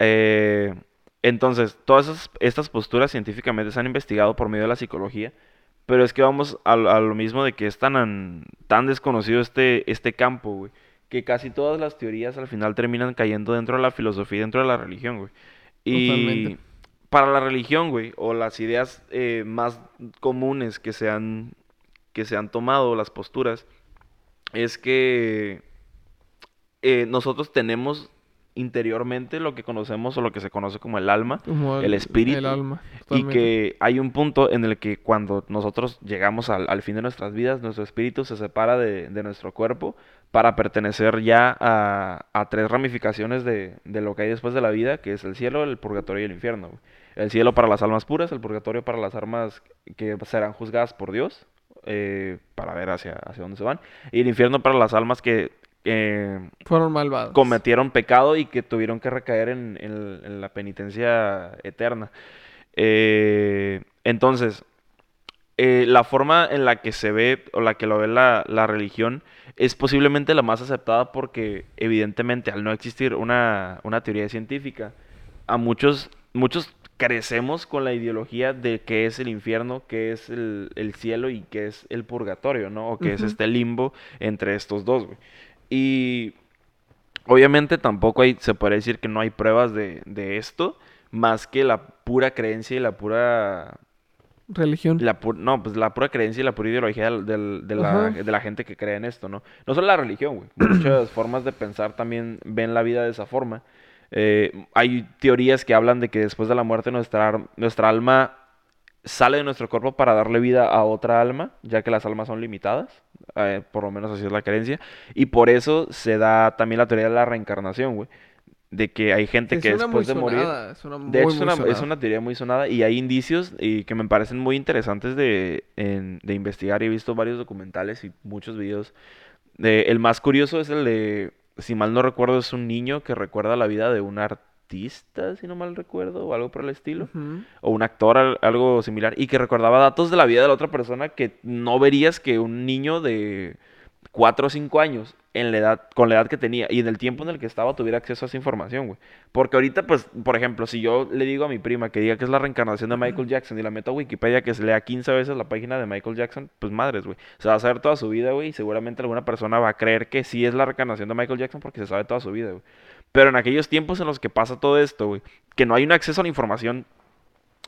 Eh, entonces, todas esas- estas posturas científicamente se han investigado por medio de la psicología, pero es que vamos a, lo a lo mismo de que es tan, tan desconocido este, este campo, güey, que casi todas las teorías al final terminan cayendo dentro de la filosofía y dentro de la religión, güey. Y Totalmente. Para la religión, güey, o las ideas eh, más comunes que se han, que se han tomado, las posturas, es que eh, nosotros tenemos interiormente lo que conocemos o lo que se conoce como el alma Como el espíritu, El alma. y que hay un punto en el que cuando nosotros llegamos al, al fin de nuestras vidas, nuestro espíritu se separa de, de nuestro cuerpo para pertenecer ya a, a tres ramificaciones de, de lo que hay después de la vida, que es el cielo, el purgatorio y el infierno. güey. El cielo para las almas puras, el purgatorio para las almas que serán juzgadas por Dios, eh, para ver hacia, hacia dónde se van, y el infierno para las almas que... eh, Fueron malvados. cometieron pecado y que tuvieron que recaer en, en- en la penitencia eterna. Eh, entonces, eh, la forma en la que se ve o la que lo ve la, la religión es posiblemente la más aceptada porque evidentemente al no existir una, una teoría científica, a muchos, muchos crecemos con la ideología de qué es el infierno, qué es el, el cielo y qué es el purgatorio, ¿no? O qué es este limbo entre estos dos, güey. Y Obviamente tampoco hay, se puede decir que no hay pruebas de, de esto, más que la pura creencia y la pura, Religión. la pu- no, pues la pura creencia y la pura ideología del- del- de, la, Ajá. de la gente que cree en esto, ¿no? No solo la religión, güey. Muchas formas de pensar también ven la vida de esa forma. Eh, hay teorías que hablan de que después de la muerte nuestra alma sale de nuestro cuerpo para darle vida a otra alma, ya que las almas son limitadas. eh, por lo menos así es la creencia. Y por eso se da también la teoría de la reencarnación, güey. De que hay gente que después de morir... de hecho, es una, teoría muy sonada y hay indicios y que me parecen muy interesantes de, de investigar. He visto varios documentales y muchos videos. De, el más curioso es el de, si mal no recuerdo, es un niño que recuerda la vida de un artista si no mal recuerdo, o algo por el estilo, o un actor, algo similar, y que recordaba datos de la vida de la otra persona que no verías que un niño de 4 o 5 años, en la edad, con la edad que tenía y en el tiempo en el que estaba, tuviera acceso a esa información, güey. Porque ahorita, pues, por ejemplo, si yo le digo a mi prima que diga que es la reencarnación de Michael Jackson y la meto a Wikipedia que se lea 15 veces la página de Michael Jackson, pues madres, güey. Se va a saber toda su vida, güey, y seguramente alguna persona va a creer que sí es la reencarnación de Michael Jackson porque se sabe toda su vida, güey. Pero en aquellos tiempos en los que pasa todo esto, güey, que no hay un acceso a la información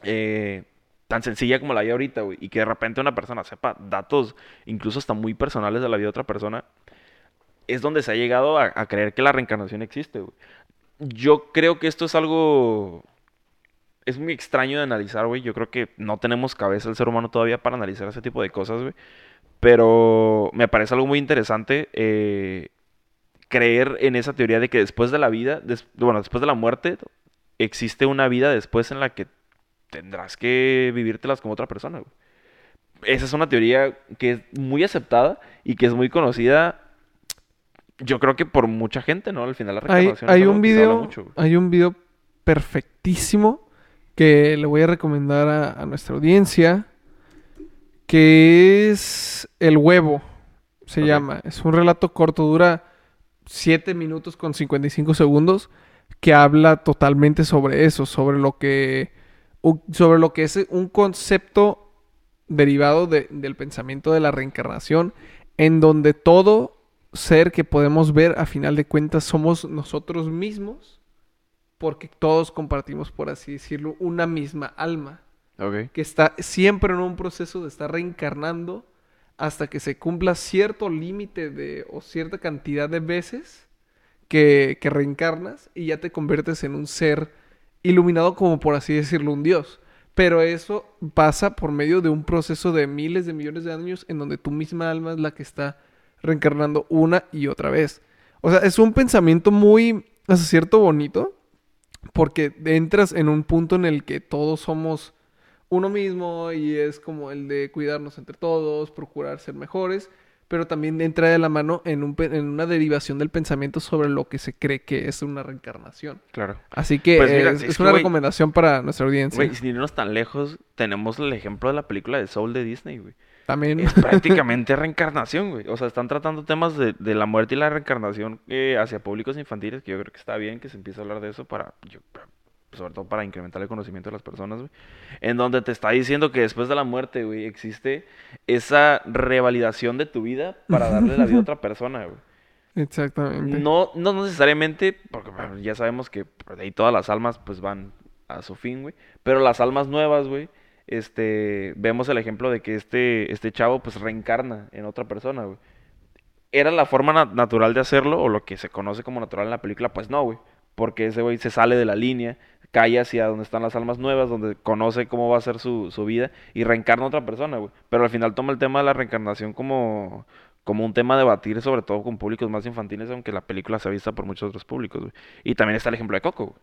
eh, tan sencilla como la hay ahorita, güey, y que de repente una persona sepa datos, incluso hasta muy personales de la vida de otra persona, es donde se ha llegado a, creer que la reencarnación existe, güey. Yo creo que esto es algo es muy extraño de analizar, güey. Yo creo que no tenemos cabeza el ser humano todavía para analizar ese tipo de cosas, güey. Pero me parece algo muy interesante eh, creer en esa teoría de que después de la vida, bueno, después de la muerte, existe una vida después en la que tendrás que vivírtelas como otra persona. Esa es una teoría que es muy aceptada y que es muy conocida. Yo creo que por mucha gente, ¿no? Al final la reencarnación hay, hay un video, hay un video perfectísimo que le voy a recomendar a, a nuestra audiencia, que es El huevo, se llama. Es un relato corto, dura 7 minutos con 55 segundos que habla totalmente sobre eso, sobre lo que, sobre lo que es un concepto derivado del pensamiento de la reencarnación, en donde todo ser que podemos ver a final de cuentas somos nosotros mismos, porque todos compartimos, por así decirlo, una misma alma. Que está siempre en un proceso de estar reencarnando hasta que se cumpla cierto límite de o cierta cantidad de veces que, que, reencarnas y ya te conviertes en un ser iluminado como por así decirlo un dios. Pero eso pasa por medio de un proceso de miles de millones de años en donde tu misma alma es la que está reencarnando una y otra vez. O sea, es un pensamiento muy, hasta cierto, bonito, porque entras en un punto en el que todos somos uno mismo y es como el de cuidarnos entre todos, procurar ser mejores, pero también entra de la mano en, un, en una derivación del pensamiento sobre lo que se cree que es una reencarnación. Claro. Así que pues es, una recomendación para nuestra audiencia. Güey, sin irnos tan lejos, tenemos el ejemplo de la película de Soul de Disney, güey. También. Es prácticamente reencarnación, güey. O sea, están tratando temas de, de la muerte y la reencarnación eh, hacia públicos infantiles, que yo creo que está bien que se empiece a hablar de eso para, sobre todo para incrementar el conocimiento de las personas, güey, en donde te está diciendo que después de la muerte, güey, existe esa revalidación de tu vida para darle la vida a otra persona, güey. Exactamente. No, no necesariamente, porque ya sabemos que de ahí todas las almas pues van a su fin, güey, pero las almas nuevas, güey, este, vemos el ejemplo de que este, este chavo pues reencarna en otra persona, güey. ¿Era la forma natural de hacerlo o lo que se conoce como natural en la película? Pues no, güey. Porque ese güey se sale de la línea, cae hacia donde están las almas nuevas, donde conoce cómo va a ser su, vida y reencarna a otra persona, güey. Pero al final toma el tema de la reencarnación como, como un tema a debatir, sobre todo con públicos más infantiles, aunque la película se ha visto por muchos otros públicos, güey. Y también está el ejemplo de Coco, güey.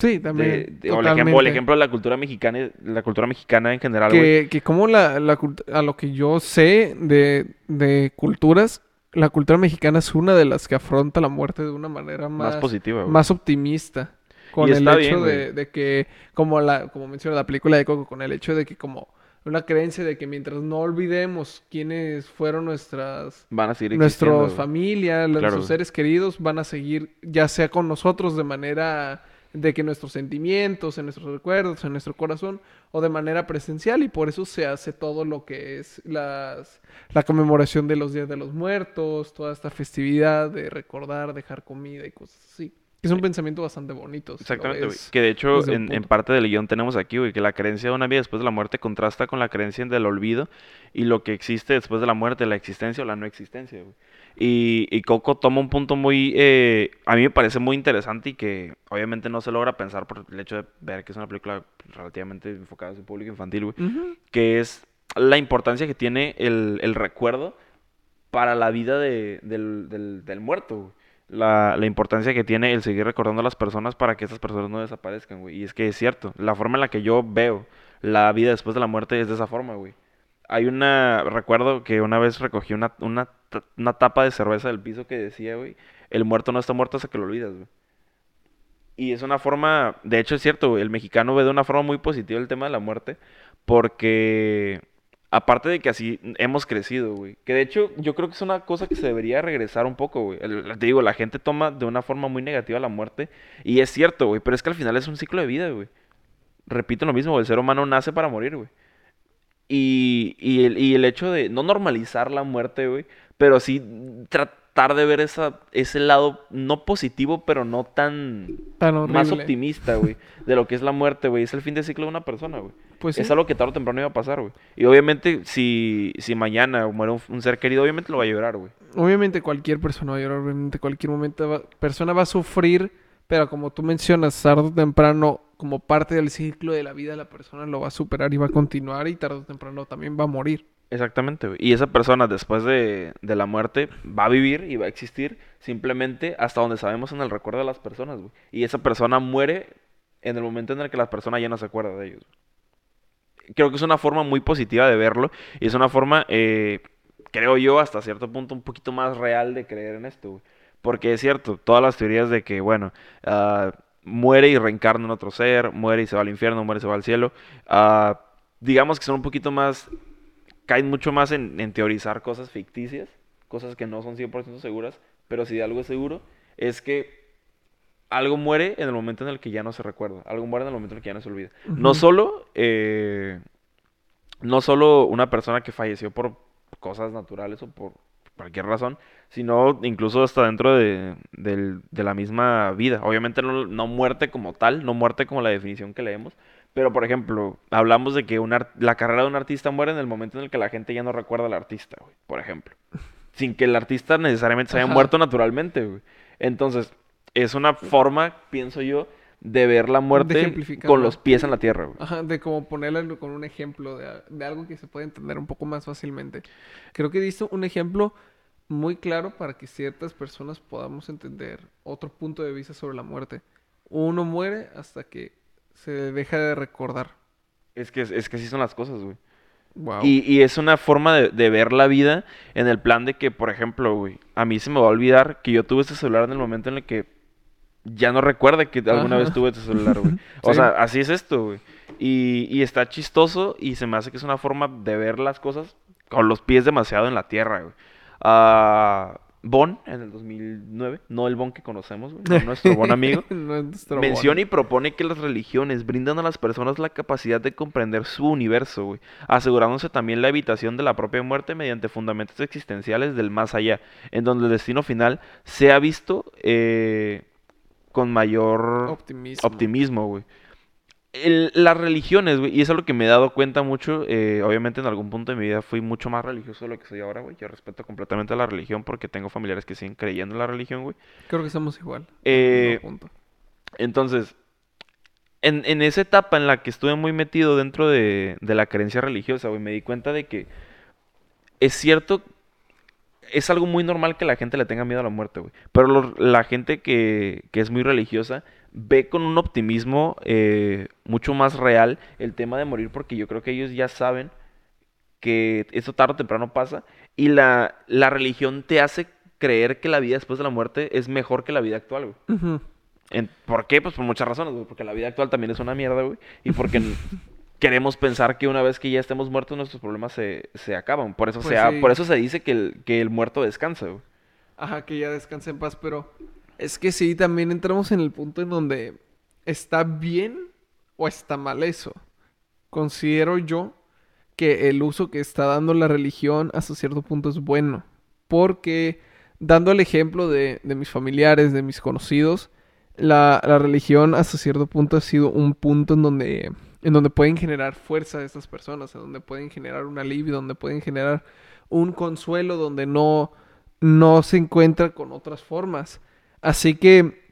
Sí, también. o, el ejemplo, de la cultura mexicana, la cultura mexicana en general, que, Que como la, a lo que yo sé de, de culturas, la cultura mexicana es una de las que afronta la muerte de una manera más, más positiva, más optimista. Con el hecho de, que, como la, como menciona la película de Coco, con el hecho de que como una creencia de que mientras no olvidemos quiénes fueron nuestras van a seguir nuestras familias, nuestros seres queridos van a seguir ya sea con nosotros de manera de que nuestros sentimientos, en nuestros recuerdos, en nuestro corazón o de manera presencial y por eso se hace todo lo que es las, la conmemoración de los días de los muertos, toda esta festividad de recordar, dejar comida y cosas así. Es un pensamiento bastante bonito. Exactamente, güey. Que de hecho, en, parte del guion tenemos aquí, güey, que la creencia de una vida después de la muerte contrasta con la creencia del olvido y lo que existe después de la muerte, la existencia o la no existencia, güey. Y, y Coco toma un punto muy, eh, a mí me parece muy interesante y que obviamente no se logra pensar por el hecho de ver que es una película relativamente enfocada en su público infantil, güey. Que es la importancia que tiene el, el recuerdo para la vida de- del, del- del muerto, güey. La, la importancia que tiene el seguir recordando a las personas para que esas personas no desaparezcan, güey. Y es que es cierto, la forma en la que yo veo la vida después de la muerte es de esa forma, güey. Hay una, recuerdo que una vez recogí una, una, una tapa de cerveza del piso que decía, güey, el muerto no está muerto hasta que lo olvidas, güey. Y es una forma, de hecho es cierto, el mexicano ve de una forma muy positiva el tema de la muerte, porque aparte de que así hemos crecido, güey, que de hecho yo creo que es una cosa que se debería regresar un poco, güey. Te digo, la gente toma de una forma muy negativa la muerte, y es cierto, güey, pero es que al final es un ciclo de vida, güey. Repito lo mismo, el ser humano nace para morir, güey. Y, y el, y el hecho de no normalizar la muerte, güey, pero sí tratar de ver esa, ese lado no positivo, pero no tan más optimista, güey, de lo que es la muerte, güey. Es el fin de ciclo de una persona, güey. Pues Es algo que tarde o temprano iba a pasar, güey. Y obviamente, si, si mañana muere un, un ser querido, obviamente lo va a llorar, güey. Obviamente cualquier persona va a llorar, obviamente cualquier momento va- persona va a sufrir, pero como tú mencionas, tarde o temprano, como parte del ciclo de la vida, la persona lo va a superar y va a continuar y tarde o temprano también va a morir. Exactamente, güey. Y esa persona, después de, de la muerte, va a vivir y va a existir simplemente hasta donde sabemos en el recuerdo de las personas, güey. Y esa persona muere en el momento en el que la persona ya no se acuerda de ellos. Creo que es una forma muy positiva de verlo y es una forma, eh, creo yo, hasta cierto punto un poquito más real de creer en esto, güey. Porque es cierto, todas las teorías de que, bueno, ah, muere y reencarna en otro ser, muere y se va al infierno, muere y se va al cielo, ah, digamos que son un poquito más caen mucho más en, en teorizar cosas ficticias, cosas que no son 100% seguras, pero si de algo es seguro, es que algo muere en el momento en el que ya no se recuerda, algo muere en el momento en el que ya no se olvida. No solo, eh, no solo una persona que falleció por cosas naturales o por cualquier razón, sino incluso hasta dentro de la misma vida. Obviamente no, no muerte como tal, no muerte como la definición que leemos, pero por ejemplo, hablamos de que un ar- la carrera de un artista muere en el momento en el que la gente ya no recuerda al artista, güey, por ejemplo. Sin que el artista necesariamente se haya Ajá. muerto naturalmente, güey. Entonces, es una forma, pienso yo, de ver la muerte con los pies en la tierra, güey. Ajá, de como ponerlo con un ejemplo de, de algo que se puede entender un poco más fácilmente. Creo que diste un ejemplo muy claro para que ciertas personas podamos entender otro punto de vista sobre la muerte. Uno muere hasta que se deja de recordar. Es que, es que así son las cosas, güey. Wow. Y, y es una forma de, de ver la vida en el plan de que, por ejemplo, güey, a mí se me va a olvidar que yo tuve este celular en el momento en el que ya no recuerde que alguna Ajá. vez tuve este celular, güey. O Sí. sea, así es esto, güey. Y, y está chistoso y se me hace que es una forma de ver las cosas con los pies demasiado en la tierra, güey. Ah, Bon, en el 2009, no el Bon que conocemos, güey, no nuestro buen amigo. Nuestro Menciona y propone que las religiones brindan a las personas la capacidad de comprender su universo, güey, asegurándose también la evitación de la propia muerte mediante fundamentos existenciales del más allá, en donde el destino final sea visto eh, con mayor Optimismo. optimismo, güey. El- las religiones, güey, y eso es lo que me he dado cuenta mucho, eh, obviamente en algún punto de mi vida fui mucho más religioso de lo que soy ahora, güey. Yo respeto completamente la religión porque tengo familiares que siguen creyendo en la religión, güey. Creo que somos igual. Eh, entonces, en, en esa etapa en la que estuve muy metido dentro de, de la creencia religiosa, güey, me di cuenta de que es cierto, es algo muy normal que la gente le tenga miedo a la muerte, güey. Pero lo- la gente que, que es muy religiosa ve con un optimismo eh, mucho más real el tema de morir porque yo creo que ellos ya saben que eso tarde o temprano pasa y la, la religión te hace creer que la vida después de la muerte es mejor que la vida actual, güey. ¿Por qué? Pues por muchas razones, güey. Porque la vida actual también es una mierda, güey. Y porque queremos pensar que una vez que ya estemos muertos, nuestros problemas se, se acaban. Por eso, Pues se, ha- sí. por eso se dice que el, que el muerto descansa, güey. Ajá, que ya descanse en paz, pero es que sí, también entramos en el punto en donde está bien o está mal eso. Considero yo que el uso que está dando la religión hasta cierto punto es bueno, porque dando el ejemplo de, de mis familiares, de mis conocidos, la, la religión hasta cierto punto ha sido un punto en donde, en donde pueden generar fuerza a estas personas, en donde pueden generar un alivio, donde pueden generar un consuelo, donde no, no se encuentra con otras formas. Así que,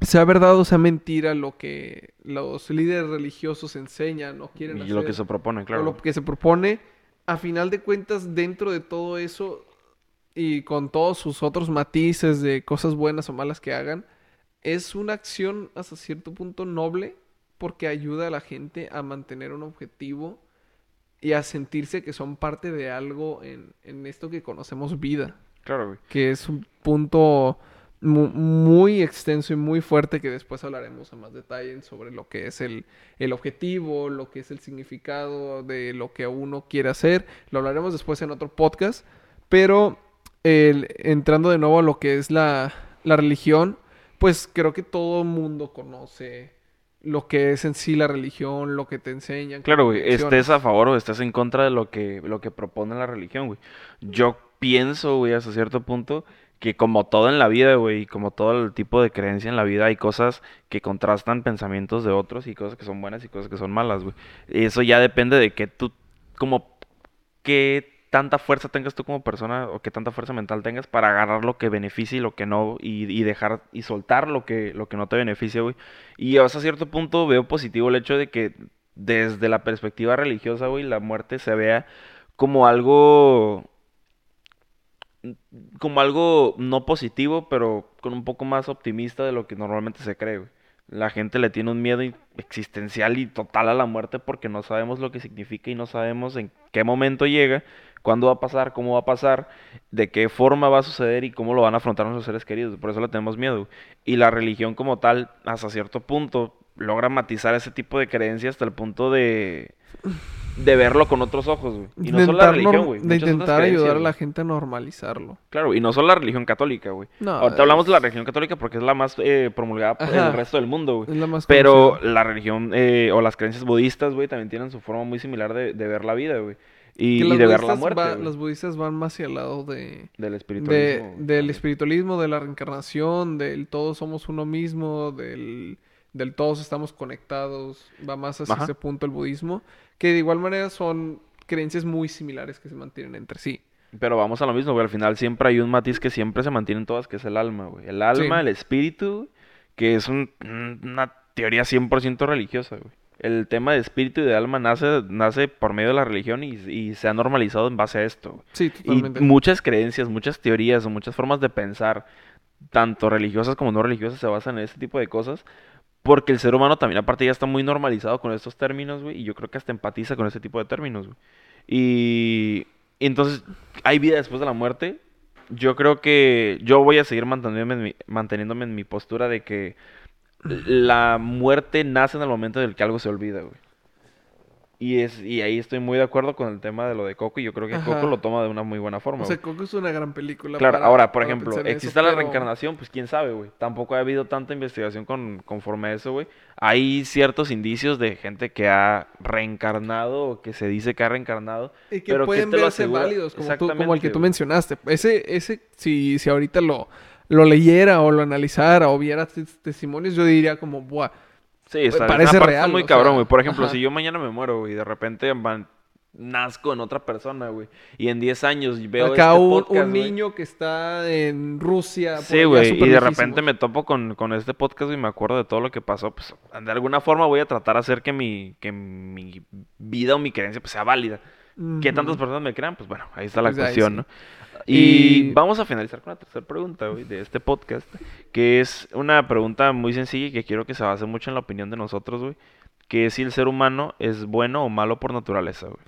sea verdad o sea mentira lo que los líderes religiosos enseñan o quieren Y hacer, lo que se propone, o claro. lo que se propone, a final de cuentas, dentro de todo eso, y con todos sus otros matices de cosas buenas o malas que hagan, es una acción hasta cierto punto noble porque ayuda a la gente a mantener un objetivo y a sentirse que son parte de algo en, en esto que conocemos vida. Claro, güey. Que es un punto mu- muy extenso y muy fuerte que después hablaremos a más detalle sobre lo que es el, el objetivo, lo que es el significado de lo que uno quiere hacer. Lo hablaremos después en otro podcast. Pero el- entrando de nuevo a lo que es la, la religión, pues creo que todo mundo conoce lo que es en sí la religión, lo que te enseñan. Claro, güey, estés a favor o estés en contra de lo que, lo que propone la religión, güey. Yo pienso, güey, hasta cierto punto, que como todo en la vida, güey, como todo el tipo de creencia en la vida, hay cosas que contrastan pensamientos de otros y cosas que son buenas y cosas que son malas, güey. Eso ya depende de que tú, como, qué tanta fuerza tengas tú como persona o qué tanta fuerza mental tengas para agarrar lo que beneficia y lo que no y, y dejar y soltar lo que, lo que no te beneficia, güey. Y hasta cierto punto veo positivo el hecho de que desde la perspectiva religiosa, güey, la muerte se vea como algo como algo no positivo, pero con un poco más optimista de lo que normalmente se cree. La gente le tiene un miedo existencial y total a la muerte porque no sabemos lo que significa y no sabemos en qué momento llega, cuándo va a pasar, cómo va a pasar, de qué forma va a suceder y cómo lo van a afrontar nuestros seres queridos. Por eso le tenemos miedo. Y la religión como tal, hasta cierto punto, logra matizar ese tipo de creencias hasta el punto de, de verlo con otros ojos, güey. Y no solo la religión, güey. De intentar ayudar a la gente a normalizarlo. Claro, y no solo la religión católica, güey. No, Ahorita hablamos de la religión católica porque es la más eh, promulgada Ajá. el resto del mundo, güey. Es la más Pero la religión eh, o las creencias budistas, güey, también tienen su forma muy similar de, de ver la vida, güey. Y, y de ver la budistas muerte, va- los budistas van más hacia el lado de, Del de- espiritualismo. del también. espiritualismo, de la reencarnación, del todos somos uno mismo, del, del todos estamos conectados. Va más hacia Ajá. ese punto el budismo. Que de igual manera son creencias muy similares que se mantienen entre sí. Pero vamos a lo mismo, güey. Al final siempre hay un matiz que siempre se mantiene en todas, que es el alma, güey. El alma, Sí. el espíritu, que es un- una teoría 100% religiosa, güey. El tema de espíritu y de alma nace, nace por medio de la religión y, y se ha normalizado en base a esto. Sí, Y totalmente. muchas creencias, muchas teorías o muchas formas de pensar, tanto religiosas como no religiosas, se basan en este tipo de cosas. Porque el ser humano también, aparte, ya está muy normalizado con estos términos, güey. Y yo creo que hasta empatiza con este tipo de términos, güey. Y, y entonces, ¿hay vida después de la muerte? Yo creo que yo voy a seguir manteniéndome en mi, manteniéndome en mi postura de que la muerte nace en el momento en el que algo se olvida, güey. Y, es, y ahí estoy muy de acuerdo con el tema de lo de Coco. Y yo creo que Coco lo toma de una muy buena forma, O sea, güey. Coco es una gran película. Claro, para- ahora, por ejemplo, eso, ¿existe la pero- reencarnación? Pues quién sabe, güey. Tampoco ha habido tanta investigación con, conforme a eso, güey. Hay ciertos indicios de gente que ha reencarnado o que se dice que ha reencarnado. Y que pero ¿qué pueden verse válidos, como, tú, como el que tú mencionaste. Ese, ese si, si ahorita lo, lo leyera o lo analizara o viera tes- testimonios, yo diría como, buah, Sí, está, parece real, muy cabrón, güey. Por ejemplo, ajá. si yo mañana me muero, güey, y de repente van- nazco en otra persona, güey. Y en 10 años veo acá este un, podcast, un güey. niño que está en Rusia. Sí, güey, y de repente me topo con, con este podcast y me acuerdo de todo lo que pasó, pues de alguna forma voy a tratar de hacer que mi, que mi vida o mi creencia pues, sea válida. ¿Qué tantas Ujú. personas me crean? Pues bueno, ahí está la Pues ahí cuestión, sí. ¿no? Y, Y- vamos a finalizar con la tercera pregunta, güey, de este podcast, que es una pregunta muy sencilla y que quiero que se base mucho en la opinión de nosotros, güey, que es si el ser humano es bueno o malo por naturaleza, güey.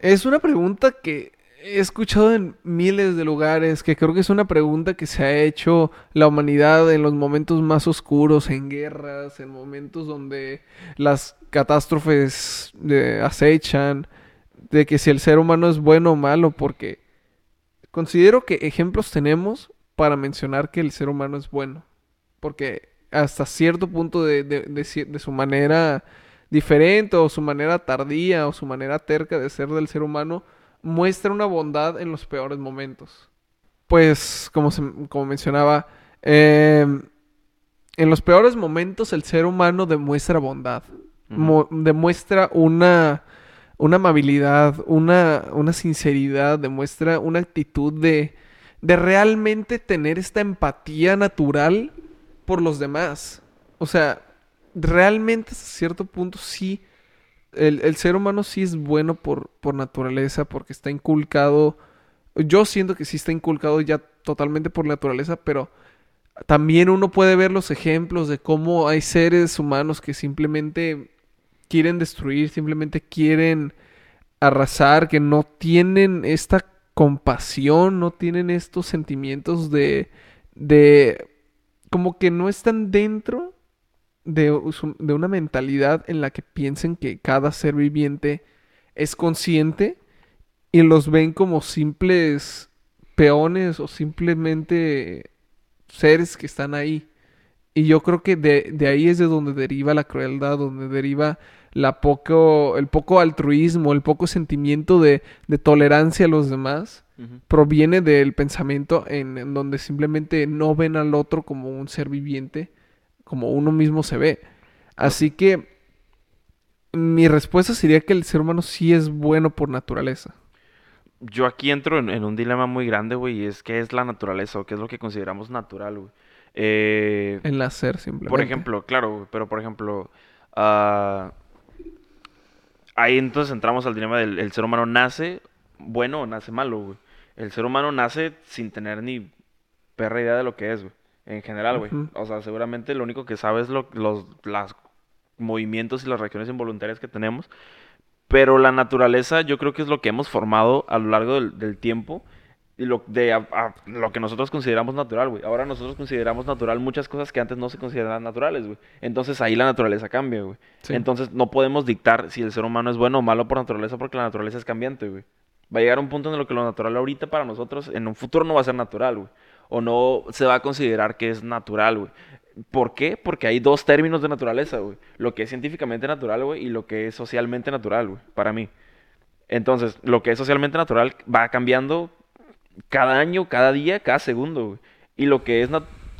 Es una pregunta que he escuchado en miles de lugares, que creo que es una pregunta que se ha hecho la humanidad en los momentos más oscuros, en guerras, en momentos donde las catástrofes eh, acechan, de que si el ser humano es bueno o malo, porque considero que ejemplos tenemos para mencionar que el ser humano es bueno, porque hasta cierto punto de, de- de su manera diferente o su manera tardía o su manera terca de ser del ser humano muestra una bondad en los peores momentos. Pues, como, se- como mencionaba, em, en los peores momentos el ser humano demuestra bondad, demuestra una, una amabilidad, una, una sinceridad, demuestra una actitud de, de realmente tener esta empatía natural por los demás. O sea, realmente hasta cierto punto sí, el, el ser humano sí es bueno por, por naturaleza, porque está inculcado yo siento que sí está inculcado ya totalmente por naturaleza, pero también uno puede ver los ejemplos de cómo hay seres humanos que simplemente quieren destruir, simplemente quieren arrasar, que no tienen esta compasión, no tienen estos sentimientos de, de, como que no están dentro de, de una mentalidad en la que piensen que cada ser viviente es consciente y los ven como simples peones o simplemente seres que están ahí. Y yo creo que de, de, ahí es de donde deriva la crueldad, donde deriva la poco, el poco altruismo, el poco sentimiento de, de tolerancia a los demás. Proviene del pensamiento en, en, donde simplemente no ven al otro como un ser viviente, como uno mismo se ve. Así que mi respuesta sería que el ser humano sí es bueno por naturaleza yo aquí entro en, un dilema muy grande, güey, y es qué es la naturaleza o qué es lo que consideramos natural, güey. Eh, el nacer, simplemente. Por ejemplo, claro, pero por ejemplo, uh, ahí entonces entramos al dilema del el ser humano nace bueno o nace malo, güey. El ser humano nace sin tener ni perra idea de lo que es, güey. En general, güey. O sea, seguramente lo único que sabe es lo, los los movimientos y las reacciones involuntarias que tenemos. Pero la naturaleza yo creo que es lo que hemos formado a lo largo del, tiempo y lo, de lo que nosotros consideramos natural, güey. Ahora nosotros consideramos natural muchas cosas que antes no se consideraban naturales, güey. Entonces ahí la naturaleza cambia, güey. Entonces no podemos dictar si el ser humano es bueno o malo por naturaleza porque la naturaleza es cambiante, güey. Va a llegar un punto en el que lo natural ahorita para nosotros en un futuro no va a ser natural, güey. O no se va a considerar que es natural, güey. ¿Por qué? Porque hay dos términos de naturaleza, güey. Lo que es científicamente natural, güey, y lo que es socialmente natural, güey, para mí. Entonces, lo que es socialmente natural va cambiando cada año, cada día, cada segundo. Y lo que es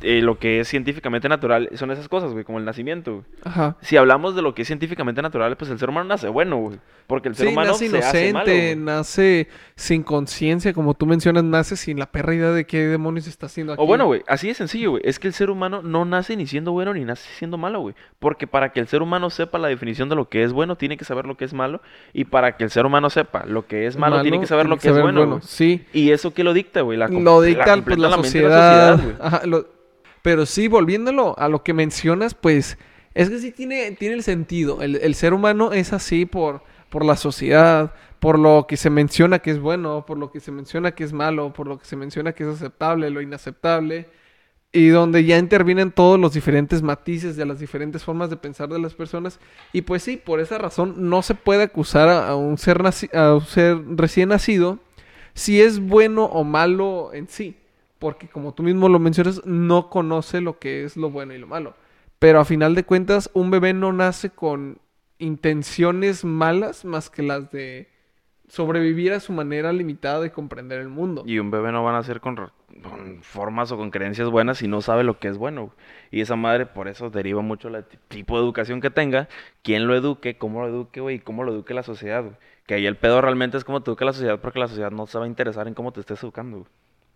eh, lo que es científicamente natural son esas cosas, güey, como el nacimiento, güey. Ajá. Si hablamos de lo que es científicamente natural, pues el ser humano nace bueno, güey. Porque el ser humano nace inocente, nace sin conciencia, como tú mencionas, nace sin la perra idea de qué demonios está haciendo aquí. O bueno, güey, así de sencillo, güey. Es que el ser humano no nace ni siendo bueno ni nace siendo malo, güey. Porque para que el ser humano sepa la definición de lo que es bueno, tiene que saber lo que es malo. Y para que el ser humano sepa lo que es malo, tiene que saber lo que, es bueno. Sí. Y eso que lo dicta, güey. La, lo dicta la, pues, la, sociedad. Ajá, Pero sí, volviéndolo a lo que mencionas, pues es que sí tiene, tiene el sentido. El, ser humano es así por por la sociedad, por lo que se menciona que es bueno, por lo que se menciona que es malo, por lo que se menciona que es aceptable, lo inaceptable, y donde ya intervienen todos los diferentes matices de las diferentes formas de pensar de las personas. Y pues sí, por esa razón no se puede acusar a, un, ser a un ser recién nacido si es bueno o malo en sí, porque como tú mismo lo mencionas, no conoce lo que es lo bueno y lo malo. Pero a final de cuentas, un bebé no nace con intenciones malas más que las de sobrevivir a su manera limitada de comprender el mundo. Y un bebé no van a ser con, formas o con creencias buenas si no sabe lo que es bueno. Y esa madre por eso deriva mucho el tipo de educación que tenga, quién lo eduque, cómo lo eduque, güey, y cómo lo eduque la sociedad, Que ahí el pedo realmente es cómo te educa la sociedad porque la sociedad no se va a interesar en cómo te estés educando,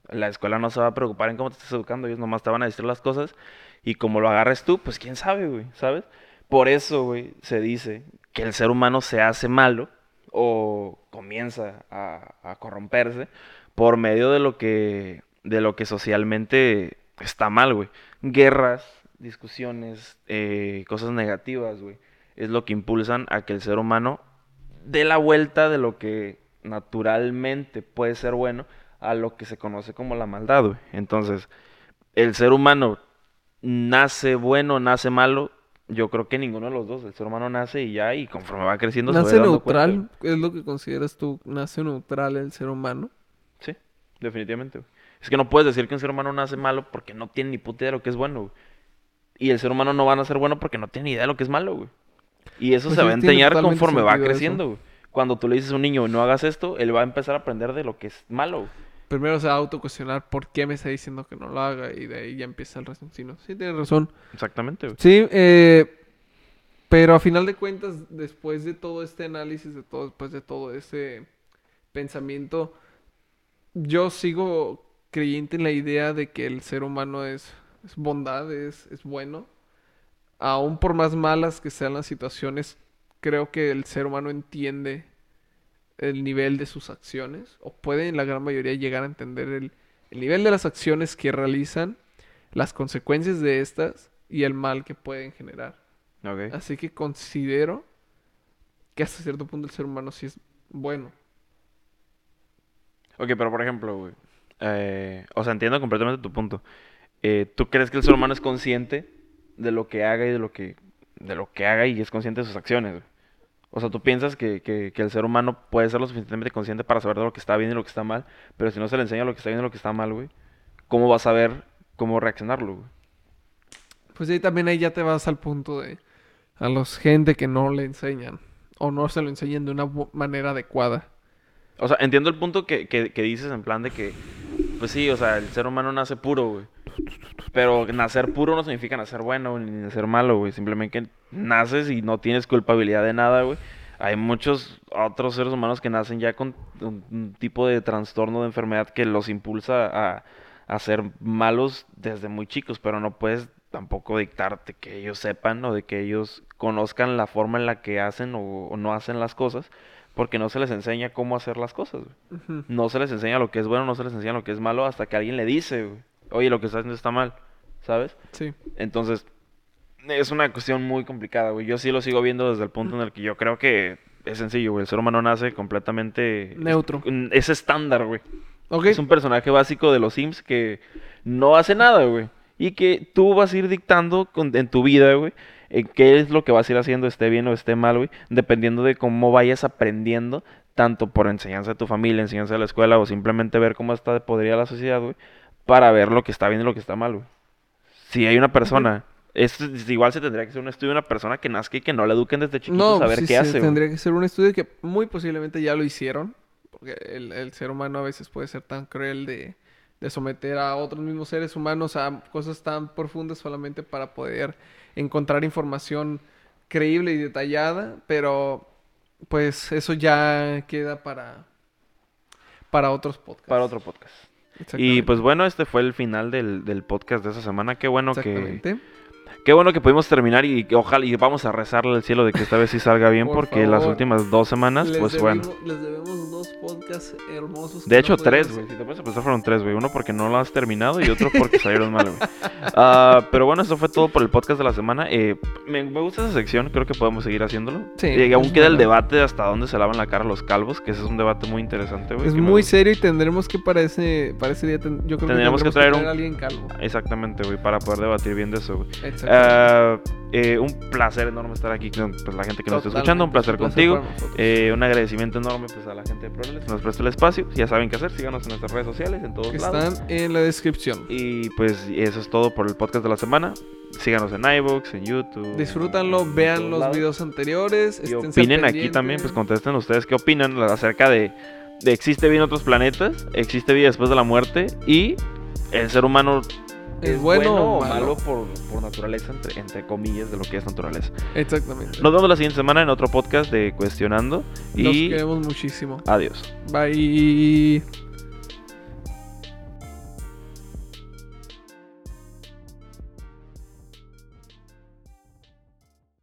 La escuela no se va a preocupar en cómo te estés educando, ellos nomás te van a decir las cosas y como lo agarres tú, pues quién sabe, güey, ¿sabes? Por eso, güey, se dice que el ser humano se hace malo o comienza a, corromperse por medio de lo que de lo que socialmente está mal, güey. Guerras, discusiones, eh, cosas negativas, güey. Es lo que impulsan a que el ser humano dé la vuelta de lo que naturalmente puede ser bueno a lo que se conoce como la maldad, güey. Entonces, el ser humano nace bueno, nace malo, yo creo que ninguno de los dos. El ser humano nace y ya, y conforme va creciendo ¿Nace se va neutral? ¿Es lo que consideras tú? ¿Nace neutral el ser humano? Sí, definitivamente. Es que no puedes decir que un ser humano nace malo porque no tiene ni puta idea de lo que es bueno, Y el ser humano no va a nacer bueno porque no tiene ni idea de lo que es malo, güey. Y eso pues se va a enseñar conforme va creciendo, güey. Cuando tú le dices a un niño, no hagas esto, él va a empezar a aprender de lo que es malo, Primero se va a autocuestionar por qué me está diciendo que no lo haga y de ahí ya empieza el raciocinio. Sí, tienes razón. Exactamente. Sí, eh, pero a final de cuentas, después de todo este análisis, de todo, después de todo ese pensamiento, yo sigo creyente en la idea de que el ser humano es, es bondad, es, es bueno. Aún por más malas que sean las situaciones, creo que el ser humano entiende el nivel de sus acciones, o pueden la gran mayoría llegar a entender el, el nivel de las acciones que realizan, las consecuencias de estas y el mal que pueden generar. Así que considero que hasta cierto punto el ser humano sí es bueno. Ok, pero por ejemplo, güey. eh, o sea, entiendo completamente tu punto. Eh, ¿Tú crees que el ser humano es consciente de lo que haga y de lo que, de lo que haga y es consciente de sus acciones? güey? O sea, ¿tú piensas que, que- que el ser humano puede ser lo suficientemente consciente para saber de lo que está bien y lo que está mal? Pero si no se le enseña lo que está bien y lo que está mal, güey, ¿cómo va a saber cómo reaccionarlo, güey? Pues ahí también ahí ya te vas al punto de a los gente que no le enseñan o no se lo enseñan de una manera adecuada. O sea, entiendo el punto que, que- que dices en plan de que, pues sí, o sea, el ser humano nace puro, güey. Pero nacer puro no significa nacer bueno ni nacer malo, güey. Simplemente que naces y no tienes culpabilidad de nada, güey. Hay muchos otros seres humanos que nacen ya con un, un tipo de trastorno de enfermedad que los impulsa a, a ser malos desde muy chicos, pero no puedes tampoco dictarte que ellos sepan o de que ellos conozcan la forma en la que hacen o, o no hacen las cosas, porque no se les enseña cómo hacer las cosas, güey. No se les enseña lo que es bueno, no se les enseña lo que es malo hasta que alguien le dice, güey, oye, lo que estás haciendo está mal, ¿sabes? Sí. Entonces, es una cuestión muy complicada, güey. Yo sí lo sigo viendo desde el punto en el que yo creo que es sencillo, güey. El ser humano nace completamente... Neutro. Es estándar, güey. Ok. Es un personaje básico de los Sims que no hace nada, güey. Y que tú vas a ir dictando con- en tu vida, güey, en qué es lo que vas a ir haciendo, esté bien o esté mal, güey, dependiendo de cómo vayas aprendiendo, tanto por enseñanza de tu familia, enseñanza de la escuela, o simplemente ver cómo está podrida la sociedad, güey, para ver lo que está bien y lo que está mal, güey. Si hay una persona, es, igual se tendría que ser un estudio de una persona que nazca y que no la eduquen desde chiquito, No, saber sí, qué sí, hace, güey. tendría que ser un estudio que muy posiblemente ya lo hicieron, porque el, el ser humano a veces puede ser tan cruel de, de someter a otros mismos seres humanos a cosas tan profundas solamente para poder encontrar información creíble y detallada, pero pues eso ya queda para, para otros podcasts. Para otro podcast. Y pues bueno, este fue el final del, del podcast de esa semana. Qué bueno que. Qué bueno que pudimos terminar y que ojalá y vamos a rezarle al cielo de que esta vez sí salga bien Por porque las últimas dos semanas, Les pues bueno. Les debemos dos podcasts hermosos. que De no hecho, tres, güey. Si te puedes pensar, fueron tres, güey. Uno porque no lo has terminado y otro porque salieron mal, güey. Ah, pero bueno, eso fue todo por el podcast de la semana. Eh, me, me gusta esa sección, creo que podemos seguir haciéndolo. Sí, Eh, aún queda el debate de hasta dónde se lavan la cara los calvos, que ese es un debate muy interesante, güey. Es que muy serio y tendremos que para ese, para ese día, ten- yo creo que que tendremos traer un- a alguien calvo. Exactamente, güey, para poder debatir bien de eso, güey. Exactamente. Ah, eh, un placer enorme estar aquí con pues, la gente que nos está escuchando. Un placer contigo. Eh, un agradecimiento enorme pues, a la gente de ProLex que nos presta el espacio. Ya saben qué hacer. Síganos en nuestras redes sociales, en todos que lados. están en la descripción. Y pues eso es todo por el podcast de la semana. Síganos en iVoox, en YouTube. Disfrútanlo, en vean los lados. videos anteriores. Y opinen aquí también. Pues contesten ustedes qué opinan acerca de, de existe vida en otros planetas, existe vida después de la muerte y el ser humano ¿Es bueno o o malo? malo por, por naturaleza, entre, entre comillas, de lo que es naturaleza. Exactamente. Nos vemos la siguiente semana en otro podcast de Cuestionando. Y queremos muchísimo. adiós. Bye.